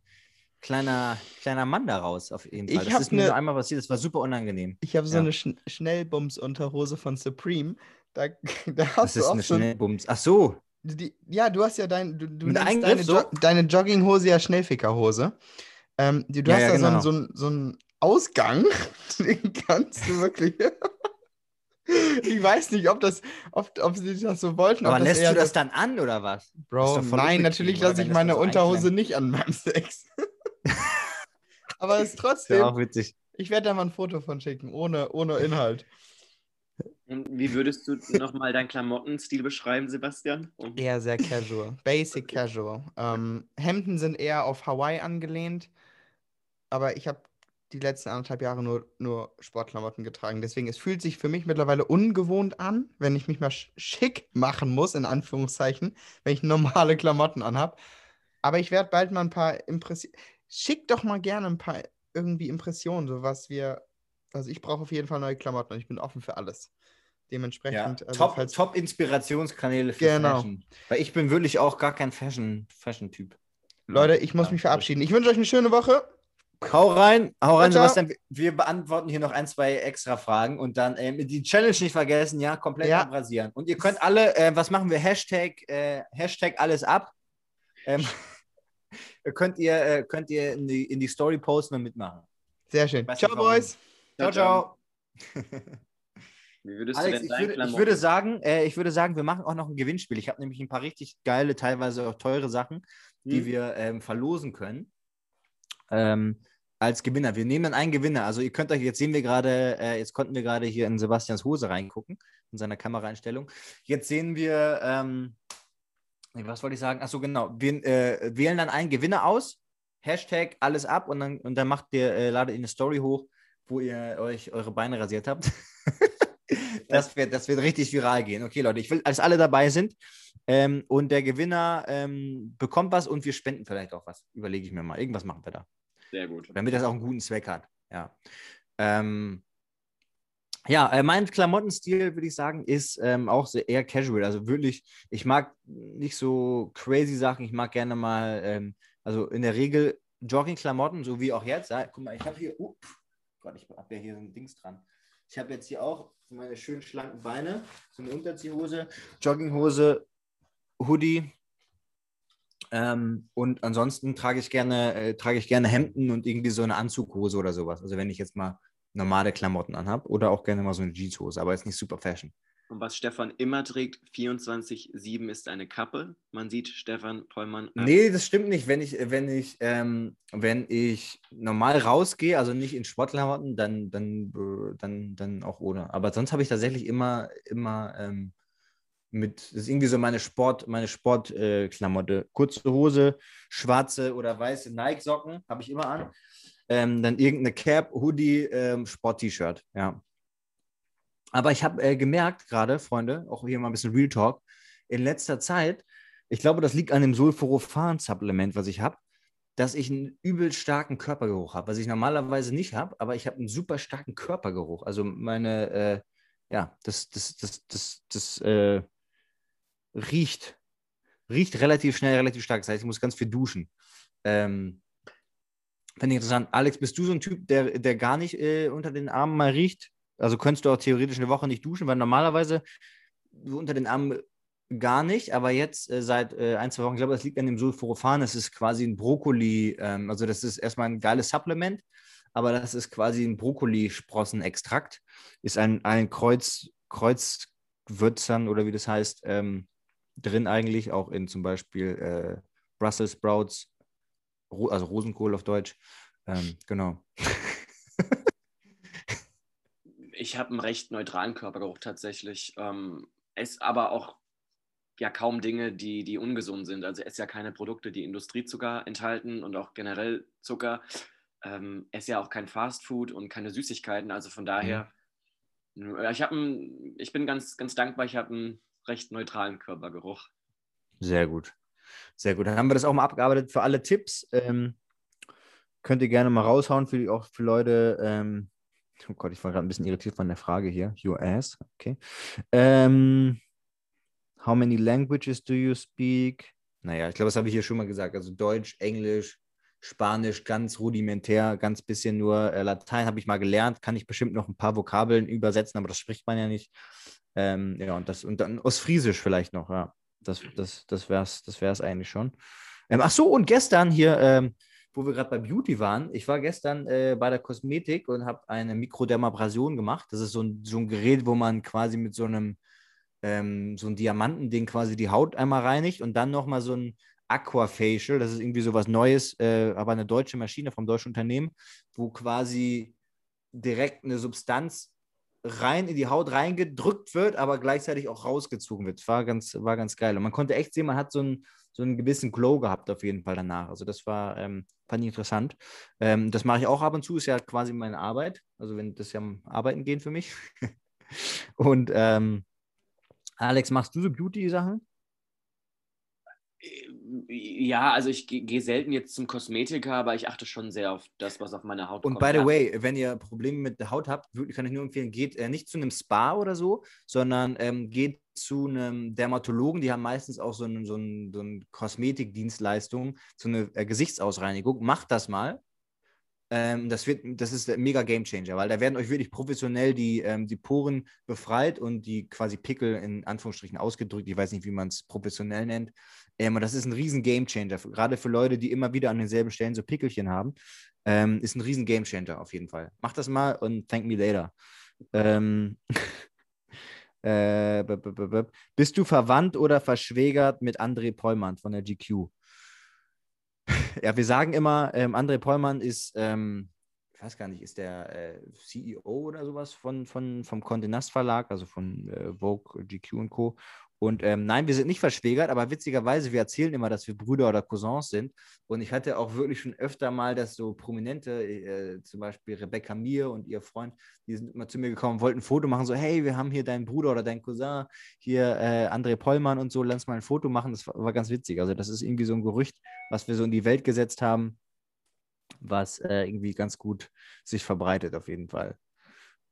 kleiner, kleiner Mann da raus auf jeden Fall. Ich das ist mir ne- nur einmal passiert, das war super unangenehm. ich habe so ja. eine Sch Schnellbums-Unterhose von Supreme. Da, da Das hast du ist auch eine so Schnellbums. Ach so. Die, ja, du hast ja dein, du, du deine, so? jo deine Jogginghose ja Schnellfickerhose. Ähm, die, du Ja, hast ja, da genau. so, einen, so, einen, Ausgang, den kannst du wirklich. ich weiß nicht, ob das, ob, ob sie das so wollten. Aber das lässt du das so- dann an oder was? Bro, nein, natürlich lasse ich das meine Unterhose nicht an beim Sex. Aber es ist Ist ja trotzdem, auch witzig. ich werde da mal ein Foto von schicken, ohne, ohne Inhalt. Und wie würdest du nochmal deinen Klamottenstil beschreiben, Sebastian? Um- Eher sehr casual. Basic casual. Ähm, Hemden sind eher auf Hawaii angelehnt, aber ich habe die letzten anderthalb Jahre nur, nur Sportklamotten getragen. Deswegen, es fühlt sich für mich mittlerweile ungewohnt an, wenn ich mich mal sch- schick machen muss, in Anführungszeichen, wenn ich normale Klamotten anhab. Aber ich werde bald mal ein paar Impressionen. Schick doch mal gerne ein paar irgendwie Impressionen, so was wir. Also ich brauche auf jeden Fall neue Klamotten und ich bin offen für alles. Ja, Dementsprechend. also top, falls- top Inspirationskanäle für Genau. Fashion. Weil ich bin wirklich auch gar kein Fashion- Fashion-Typ. Leute, ich muss Ja, mich verabschieden. Ich wünsche euch eine schöne Woche. Hau rein, hau rein, ciao. Sebastian. Wir beantworten hier noch ein, zwei extra Fragen und dann ähm, die Challenge nicht vergessen, ja, komplett Ja. abrasieren. Und ihr könnt alle, äh, was machen wir? Hashtag, äh, Hashtag alles ab. Ähm, könnt ihr, äh, könnt ihr in die, in die Story posten und mitmachen. Sehr schön. Weiß Ciao. Boys. Ciao, ciao. Wie würdest Alex, du denn ich würde, ich würde sagen, äh, ich würde sagen, wir machen auch noch ein Gewinnspiel. Ich habe nämlich ein paar richtig geile, teilweise auch teure Sachen, die Hm. wir ähm, verlosen können. Ähm, als Gewinner. Wir nehmen dann einen Gewinner. Also ihr könnt euch, jetzt sehen wir gerade, äh, jetzt konnten wir gerade hier in Sebastians Hose reingucken, in seiner Kameraeinstellung. Jetzt sehen wir, ähm, was wollte ich sagen? Achso, genau. Wir äh, wählen dann einen Gewinner aus, Hashtag alles ab und dann, und dann macht ihr, äh, ladet ihr eine Story hoch, wo ihr euch eure Beine rasiert habt. das, wird, das wird richtig viral gehen. Okay, Leute, ich will, dass alle dabei sind. Ähm, und der Gewinner ähm, bekommt was und wir spenden vielleicht auch was. Überlege ich mir mal. Irgendwas machen wir da. Sehr gut. Damit das auch einen guten Zweck hat. Ja. Ähm, ja, äh, mein Klamottenstil, würde ich sagen, ist ähm, auch sehr, eher casual. Also wirklich, ich mag nicht so crazy Sachen. Ich mag gerne mal, ähm, also in der Regel Jogging-Klamotten, so wie auch jetzt. Ja, guck mal, ich habe hier, uh, Gott, ich habe ja hier so ein Dings dran. Ich habe jetzt hier auch meine schönen schlanken Beine so eine Unterziehhose, Jogginghose, Hoodie. Ähm, und ansonsten trage ich gerne, äh, trage ich gerne Hemden und irgendwie so eine Anzughose oder sowas. Also wenn ich jetzt mal normale Klamotten anhab oder auch gerne mal so eine Jeanshose, aber jetzt nicht super Fashion. Und was Stefan immer trägt, 24-7 ist eine Kappe. Man sieht Stefan Pollmann. äh, Nee, das stimmt nicht. Wenn ich, wenn ich, ähm, wenn ich normal rausgehe, also nicht in Sportklamotten, dann, dann, äh, dann, dann auch ohne. Aber sonst habe ich tatsächlich immer, immer ähm, mit, das ist irgendwie so meine Sport, meine Sportklamotte. Äh. Kurze Hose, schwarze oder weiße Nike-Socken habe ich immer an. Ähm, dann irgendeine Cap, Hoodie, ähm, Sport-T-Shirt, ja. Aber ich habe äh, gemerkt gerade, Freunde, auch hier mal ein bisschen Real Talk, in letzter Zeit, ich glaube, das liegt an dem Sulforophan-Supplement, was ich habe, dass ich einen übel starken Körpergeruch habe, was ich normalerweise nicht habe, aber ich habe einen super starken Körpergeruch. Also meine, äh, ja, das, das, das, das, das äh, riecht, riecht relativ schnell, relativ stark. Das heißt, ich muss ganz viel duschen. Ähm, Finde ich interessant. Alex, bist du so ein Typ, der, der gar nicht äh, unter den Armen mal riecht? Also könntest du auch theoretisch eine Woche nicht duschen, weil normalerweise so unter den Armen gar nicht, aber jetzt äh, seit äh, ein, zwei Wochen, ich glaube, das liegt an dem Sulforophan, das ist quasi ein Brokkoli, ähm, also das ist erstmal ein geiles Supplement, aber das ist quasi ein Brokkolisprossenextrakt, ist ein, ein Kreuz, Kreuzwürzern oder wie das heißt, ähm, drin eigentlich, auch in zum Beispiel äh, Brussels Sprouts, Ro also Rosenkohl auf Deutsch, ähm, genau. Ich habe einen recht neutralen Körpergeruch tatsächlich. Ähm, esse aber auch ja kaum Dinge, die, die ungesund sind. Also esse ja keine Produkte, die Industriezucker enthalten und auch generell Zucker. Ähm, esse ja auch kein Fastfood und keine Süßigkeiten. Also von daher, ja, ich, hab ein, ich bin ganz, ganz dankbar, ich habe einen recht neutralen Körpergeruch. Sehr gut. Sehr gut. Dann haben wir das auch mal abgearbeitet für alle Tipps. Ähm, könnt ihr gerne mal raushauen, für auch für Leute. Ähm, oh Gott, ich war gerade ein bisschen irritiert von der Frage hier. Your ass. Okay. Ähm, how many languages do you speak? Naja, ich glaube, das habe ich hier schon mal gesagt. Also Deutsch, Englisch, Spanisch ganz rudimentär, ganz bisschen nur äh, Latein habe ich mal gelernt, kann ich bestimmt noch ein paar Vokabeln übersetzen, aber das spricht man ja nicht. Ähm, ja, und das und dann Ostfriesisch vielleicht noch, ja. Das, das, das wäre es das wär's eigentlich schon. Ähm, ach so, und gestern hier, ähm, wo wir gerade bei Beauty waren, ich war gestern äh, bei der Kosmetik und habe eine Mikrodermabrasion gemacht. Das ist so ein, so ein Gerät, wo man quasi mit so einem ähm, so ein Diamantending quasi die Haut einmal reinigt und dann nochmal so ein Aquafacial, das ist irgendwie so was Neues, äh, aber eine deutsche Maschine vom deutschen Unternehmen, wo quasi direkt eine Substanz rein in die Haut reingedrückt wird, aber gleichzeitig auch rausgezogen wird. War ganz, war ganz geil. Und man konnte echt sehen, man hat so einen, so einen gewissen Glow gehabt auf jeden Fall danach. Also das war, ähm, fand ich interessant. Ähm, das mache ich auch ab und zu, ist ja quasi meine Arbeit. Also wenn das ja am Arbeiten gehen für mich. und ähm, Alex, machst du so Beauty-Sachen? Ja, also ich gehe selten jetzt zum Kosmetiker, aber ich achte schon sehr auf das, was auf meiner Haut Und kommt. by the way, wenn ihr Probleme mit der Haut habt, wirklich kann ich nur empfehlen, geht äh, nicht zu einem Spa oder so, sondern ähm, geht zu einem Dermatologen. Die haben meistens auch so eine so ein, so ein Kosmetikdienstleistung, so eine äh, Gesichtsausreinigung. Macht das mal. Ähm, das, wird, das ist ein mega Gamechanger, weil da werden euch wirklich professionell die, ähm, die Poren befreit und die quasi Pickel in Anführungsstrichen ausgedrückt. Ich weiß nicht, wie man es professionell nennt. Ähm, und das ist ein riesen Gamechanger, gerade für Leute, die immer wieder an denselben Stellen so Pickelchen haben. Ähm, ist ein riesen Gamechanger auf jeden Fall. Macht das mal und thank me later. Ähm, äh, bist du verwandt oder verschwägert mit André Pollmann von der GQ? ja, wir sagen immer, ähm, André Pollmann ist, ähm, ich weiß gar nicht, ist der äh, CEO oder sowas von, von, vom Condé Nast Verlag, also von äh, Vogue, GQ und Co. Und ähm, nein, wir sind nicht verschwägert, aber witzigerweise, wir erzählen immer, dass wir Brüder oder Cousins sind. Und ich hatte auch wirklich schon öfter mal, dass so Prominente, äh, zum Beispiel Rebecca Mir und ihr Freund, die sind immer zu mir gekommen, wollten ein Foto machen, so, hey, wir haben hier deinen Bruder oder deinen Cousin, hier äh, André Pollmann und so, lass mal ein Foto machen. Das war, war, ganz witzig. Also, das ist irgendwie so ein Gerücht, was wir so in die Welt gesetzt haben, was äh, irgendwie ganz gut sich verbreitet, auf jeden Fall.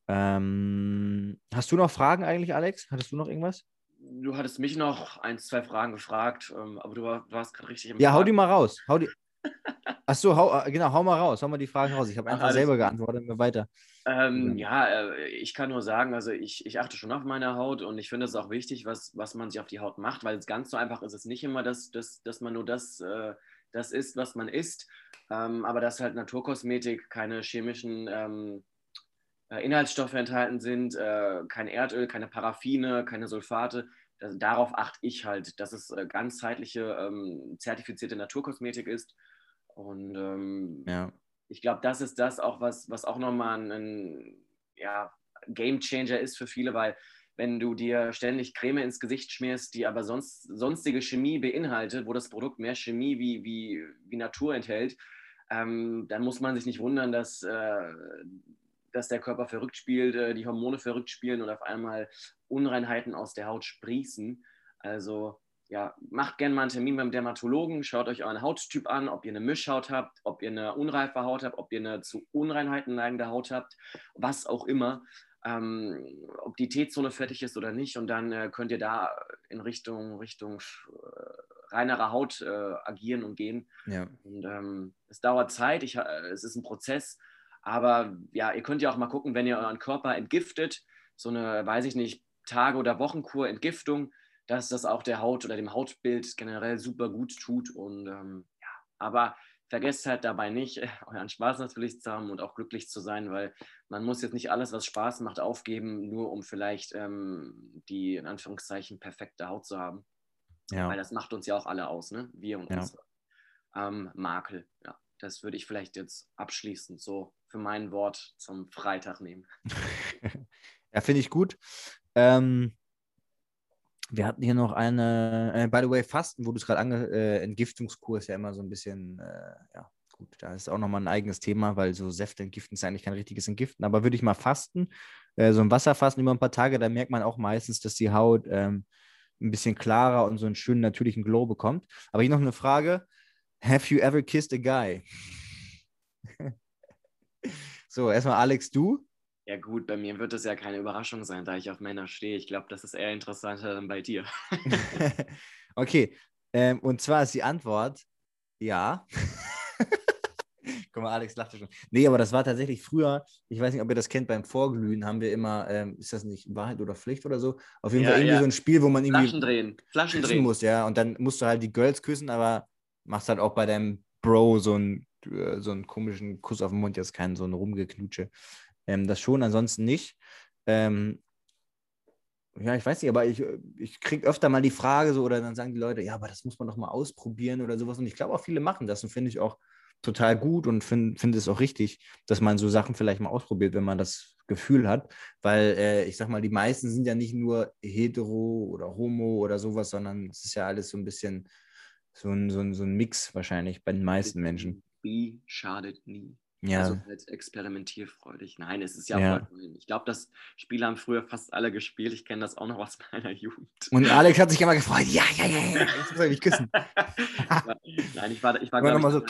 Ähm, hast du noch Fragen eigentlich, Alex? Hattest du noch irgendwas? du hattest mich noch ein, zwei Fragen gefragt, ähm, aber du, war, du warst gerade richtig im Ja, hau die mal raus. Hau die. Achso, hau, äh, genau, hau mal raus. Hau mal die Fragen raus. Ich habe einfach Ach, selber geantwortet. Mir weiter. Ähm, ja, äh, ich kann nur sagen, also ich, ich achte schon auf meine Haut und ich finde es auch wichtig, was, was man sich auf die Haut macht, weil es ganz so einfach ist es nicht immer, dass, dass, dass man nur das, äh, das isst, was man isst, ähm, aber dass halt Naturkosmetik keine chemischen ähm, äh, Inhaltsstoffe enthalten sind, äh, kein Erdöl, keine Paraffine, keine Sulfate. Das, darauf achte ich halt, dass es äh, ganzheitliche, ähm, zertifizierte Naturkosmetik ist. Und ähm, Ja. ich glaube, das ist das auch, was, was auch nochmal ein, ein ja, Game Changer ist für viele, weil wenn du dir ständig Creme ins Gesicht schmierst, die aber sonst, sonstige Chemie beinhaltet, wo das Produkt mehr Chemie wie, wie, wie Natur enthält, ähm, dann muss man sich nicht wundern, dass, äh, dass der Körper verrückt spielt, äh, die Hormone verrückt spielen und auf einmal Unreinheiten aus der Haut sprießen. Also ja, macht gerne mal einen Termin beim Dermatologen, schaut euch euren Hauttyp an, ob ihr eine Mischhaut habt, ob ihr eine unreife Haut habt, ob ihr eine zu Unreinheiten neigende Haut habt, was auch immer, ähm, ob die T-Zone fertig ist oder nicht. Und dann äh, könnt ihr da in Richtung, Richtung äh, reinerer Haut äh, agieren und gehen. Ja. Und ähm, es dauert Zeit, ich, äh, es ist ein Prozess, aber ja, ihr könnt ja auch mal gucken, wenn ihr euren Körper entgiftet, so eine, weiß ich nicht, Tage- oder Wochenkur Entgiftung, dass das auch der Haut oder dem Hautbild generell super gut tut. Und ähm, ja, aber vergesst halt dabei nicht, euren Spaß natürlich zu haben und auch glücklich zu sein, weil man muss jetzt nicht alles, was Spaß macht, aufgeben, nur um vielleicht ähm, die in Anführungszeichen perfekte Haut zu haben. Ja. Weil das macht uns ja auch alle aus, ne? Wir und Ja. unsere ähm, Makel. Ja, das würde ich vielleicht jetzt abschließend so für mein Wort zum Freitag nehmen. ja, finde ich gut. Ähm, wir hatten hier noch eine, äh, by the way, Fasten, wo du es gerade äh, Entgiftungskurs ja immer so ein bisschen, äh, ja, gut, da ist auch nochmal ein eigenes Thema, weil so Säfte entgiften ist eigentlich kein richtiges Entgiften, aber würde ich mal fasten, äh, so ein Wasserfasten über ein paar Tage, da merkt man auch meistens, dass die Haut ähm, ein bisschen klarer und so einen schönen natürlichen Glow bekommt. Aber hier noch eine Frage. Have you ever kissed a guy? so, erstmal Alex, du? Ja gut, bei mir wird das ja keine Überraschung sein, da ich auf Männer stehe. Ich glaube, das ist eher interessanter dann bei dir. okay, ähm, und zwar ist die Antwort ja. Guck mal, Alex lachte schon. Nee, aber das war tatsächlich früher, ich weiß nicht, ob ihr das kennt, beim Vorglühen haben wir immer, ähm, ist das nicht Wahrheit oder Pflicht oder so? Auf jeden Ja, Fall irgendwie ja. so ein Spiel, wo man irgendwie Flaschen drehen, Flaschen drehen. muss, ja. Und dann musst du halt die Girls küssen, aber machst halt auch bei deinem Bro so einen, äh, so einen komischen Kuss auf den Mund, jetzt keinen so einen Rumgeknutsche. Ähm, das schon, ansonsten nicht. Ähm, ja, ich weiß nicht, aber ich, ich kriege öfter mal die Frage so, oder dann sagen die Leute, ja, aber das muss man doch mal ausprobieren oder sowas. Und ich glaube auch, viele machen das und finde ich auch total gut und finde find es auch richtig, dass man so Sachen vielleicht mal ausprobiert, wenn man das Gefühl hat. Weil äh, ich sag mal, die meisten sind ja nicht nur hetero oder homo oder sowas, sondern es ist ja alles so ein bisschen so ein, so ein, so ein Mix wahrscheinlich bei den meisten Menschen. Bi schadet nie. Ja, Also halt experimentierfreudig. Nein, es ist ja, Ja. Ich glaube, das Spiel haben früher fast alle gespielt. Ich kenne das auch noch aus meiner Jugend. und Alex hat sich immer gefreut, ja, ja, ja, ja, jetzt muss er mich küssen. Nein, ich war, ich war Aber glaub noch mal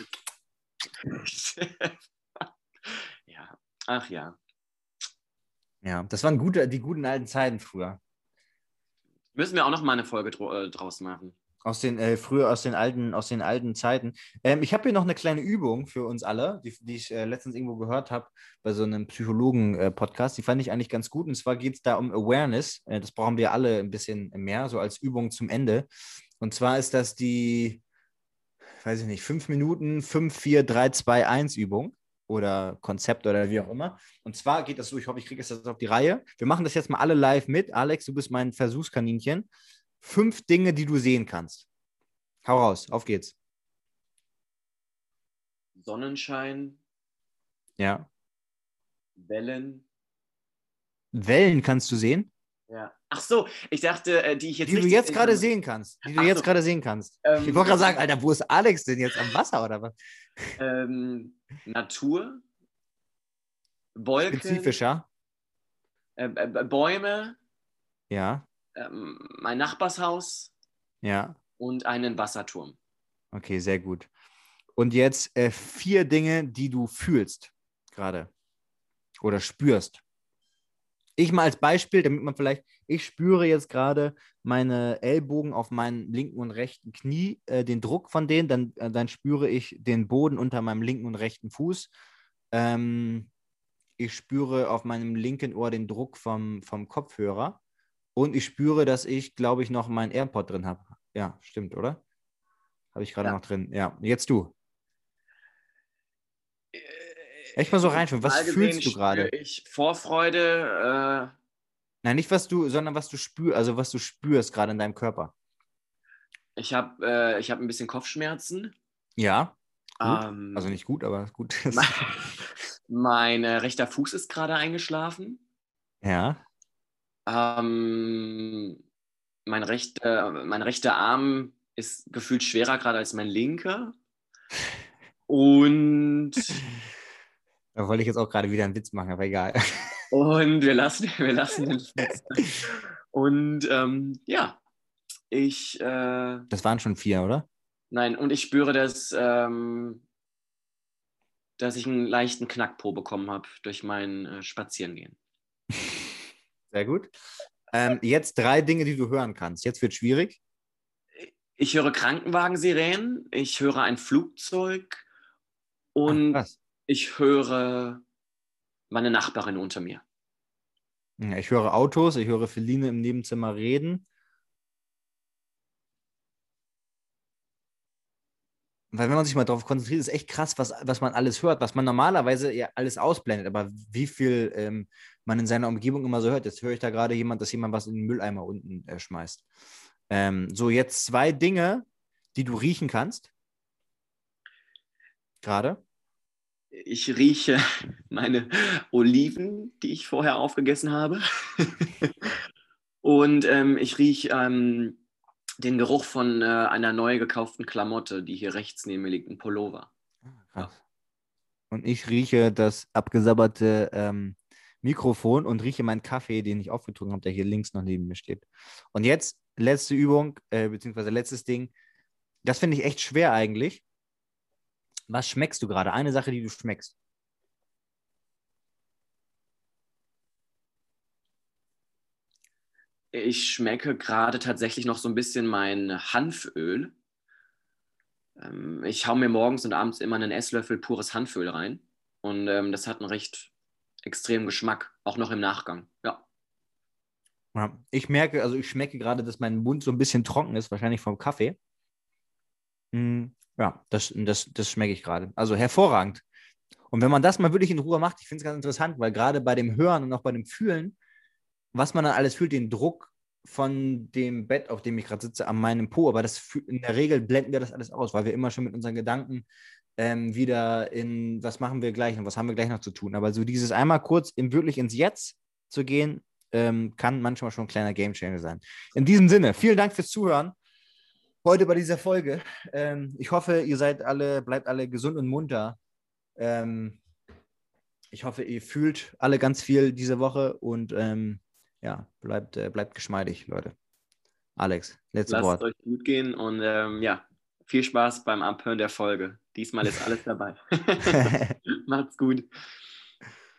ich, ja, ach ja. Ja, das waren gute, die guten alten Zeiten früher. Müssen wir auch noch mal eine Folge äh, draus machen. Aus den, äh, früher aus den alten, aus den alten Zeiten. Ähm, ich habe hier noch eine kleine Übung für uns alle, die, die ich äh, letztens irgendwo gehört habe bei so einem Psychologen-Podcast. die fand ich eigentlich ganz gut. Und zwar geht es da um Awareness. Äh, das brauchen wir alle ein bisschen mehr, so als Übung zum Ende. Und zwar ist das die, weiß ich nicht, 5 Minuten 5, 4, 3, 2, 1 Übung oder Konzept oder wie auch immer. Und zwar geht das so, ich hoffe, ich kriege das jetzt auf die Reihe. Wir machen das jetzt mal alle live mit. Alex, du bist mein Versuchskaninchen. Fünf Dinge, die du sehen kannst. Hau raus, auf geht's. Sonnenschein, Ja. Wellen. Wellen kannst du sehen, Ja. Ach so, ich dachte, äh, die ich jetzt die du jetzt gerade sehen kannst. Die du Ach jetzt so. gerade sehen kannst. Ähm, Ich wollte gerade sagen, Alter, wo ist Alex denn jetzt am Wasser oder was? Ähm, Natur, Wolken, Spezifischer. äh, äh, Bäume, Ja, ähm, mein Nachbarshaus ja. und einen Wasserturm. Okay, sehr gut. Und jetzt äh, vier Dinge, die du fühlst gerade oder spürst. Ich mal als Beispiel, damit man vielleicht, ich spüre jetzt gerade meine Ellbogen auf meinen linken und rechten Knie, äh, den Druck von denen, dann, äh, dann spüre ich den Boden unter meinem linken und rechten Fuß. Ähm, ich spüre auf meinem linken Ohr den Druck vom, vom Kopfhörer und ich spüre, dass ich, glaube ich, noch meinen AirPod drin habe. Ja, stimmt, oder? Habe ich gerade Ja. noch drin. Ja, jetzt du. Echt mal so reinfühlen. Was Mal fühlst du gerade? Ich Vorfreude, äh, Nein, nicht was du, sondern was du spürst, also was du spürst gerade in deinem Körper. ich habe äh, ich hab ein bisschen Kopfschmerzen. Ja. Ähm, also nicht gut, aber gut. mein, mein äh, rechter Fuß ist gerade eingeschlafen. ja. Ähm, mein, rechter, mein rechter Arm ist gefühlt schwerer gerade als mein linker. Und, Da wollte ich jetzt auch gerade wieder einen Witz machen, aber egal. und wir lassen, wir lassen den Witz. Und ähm, ja, ich, äh, Das waren schon vier, oder? nein, und ich spüre, dass, ähm, dass ich einen leichten Knackpo bekommen habe durch mein äh, Spazierengehen. Sehr gut. Ähm, jetzt drei Dinge, die du hören kannst. Jetzt wird schwierig. Ich höre Krankenwagensirenen, ich höre ein Flugzeug Ach, und krass. ich höre meine Nachbarin unter mir. Ich höre Autos, ich höre Feline im Nebenzimmer reden. Weil wenn man sich mal darauf konzentriert, ist echt krass, was, was man alles hört, was man normalerweise ja alles ausblendet, aber wie viel ähm, man in seiner Umgebung immer so hört. Jetzt höre ich da gerade jemand, dass jemand was in den Mülleimer unten äh, schmeißt. Ähm, so, jetzt zwei Dinge, die du riechen kannst. Gerade. Ich rieche meine Oliven, die ich vorher aufgegessen habe. und ähm, ich rieche ähm, den Geruch von äh, einer neu gekauften Klamotte, die hier rechts neben mir liegt, ein Pullover. Krass. Und ich rieche das abgesabberte ähm, Mikrofon und rieche meinen Kaffee, den ich aufgetrunken habe, der hier links noch neben mir steht. Und jetzt letzte Übung, äh, beziehungsweise letztes Ding. Das finde ich echt schwer eigentlich. Was schmeckst du gerade? Eine Sache, die du schmeckst. Ich schmecke gerade tatsächlich noch so ein bisschen mein Hanföl. Ähm, ich hau mir morgens und abends immer einen Esslöffel pures Hanföl rein. Und ähm, das hat einen recht extremen Geschmack, auch noch im Nachgang. Ja. Ja, ich merke, also ich schmecke gerade, dass mein Mund so ein bisschen trocken ist, wahrscheinlich vom Kaffee. Mm, ja, das, das, das schmecke ich gerade. Also hervorragend. Und wenn man das mal wirklich in Ruhe macht, ich finde es ganz interessant, weil gerade bei dem Hören und auch bei dem Fühlen, was man dann alles fühlt, den Druck von dem Bett, auf dem ich gerade sitze, an meinem Po, aber das in der Regel blenden wir das alles aus, weil wir immer schon mit unseren Gedanken ähm, wieder in, was machen wir gleich und was haben wir gleich noch zu tun. Aber so dieses einmal kurz in, wirklich ins Jetzt zu gehen, ähm, kann manchmal schon ein kleiner Gamechanger sein. In diesem Sinne, vielen Dank fürs Zuhören heute bei dieser Folge. Ähm, ich hoffe, ihr seid alle, bleibt alle gesund und munter. Ähm, ich hoffe, ihr fühlt alle ganz viel diese Woche und ähm, ja, bleibt, äh, bleibt geschmeidig, Leute. Alex, letztes Lasst Wort. es euch gut gehen und ähm, ja, viel Spaß beim Abhören der Folge. Diesmal ist alles dabei. Macht's gut.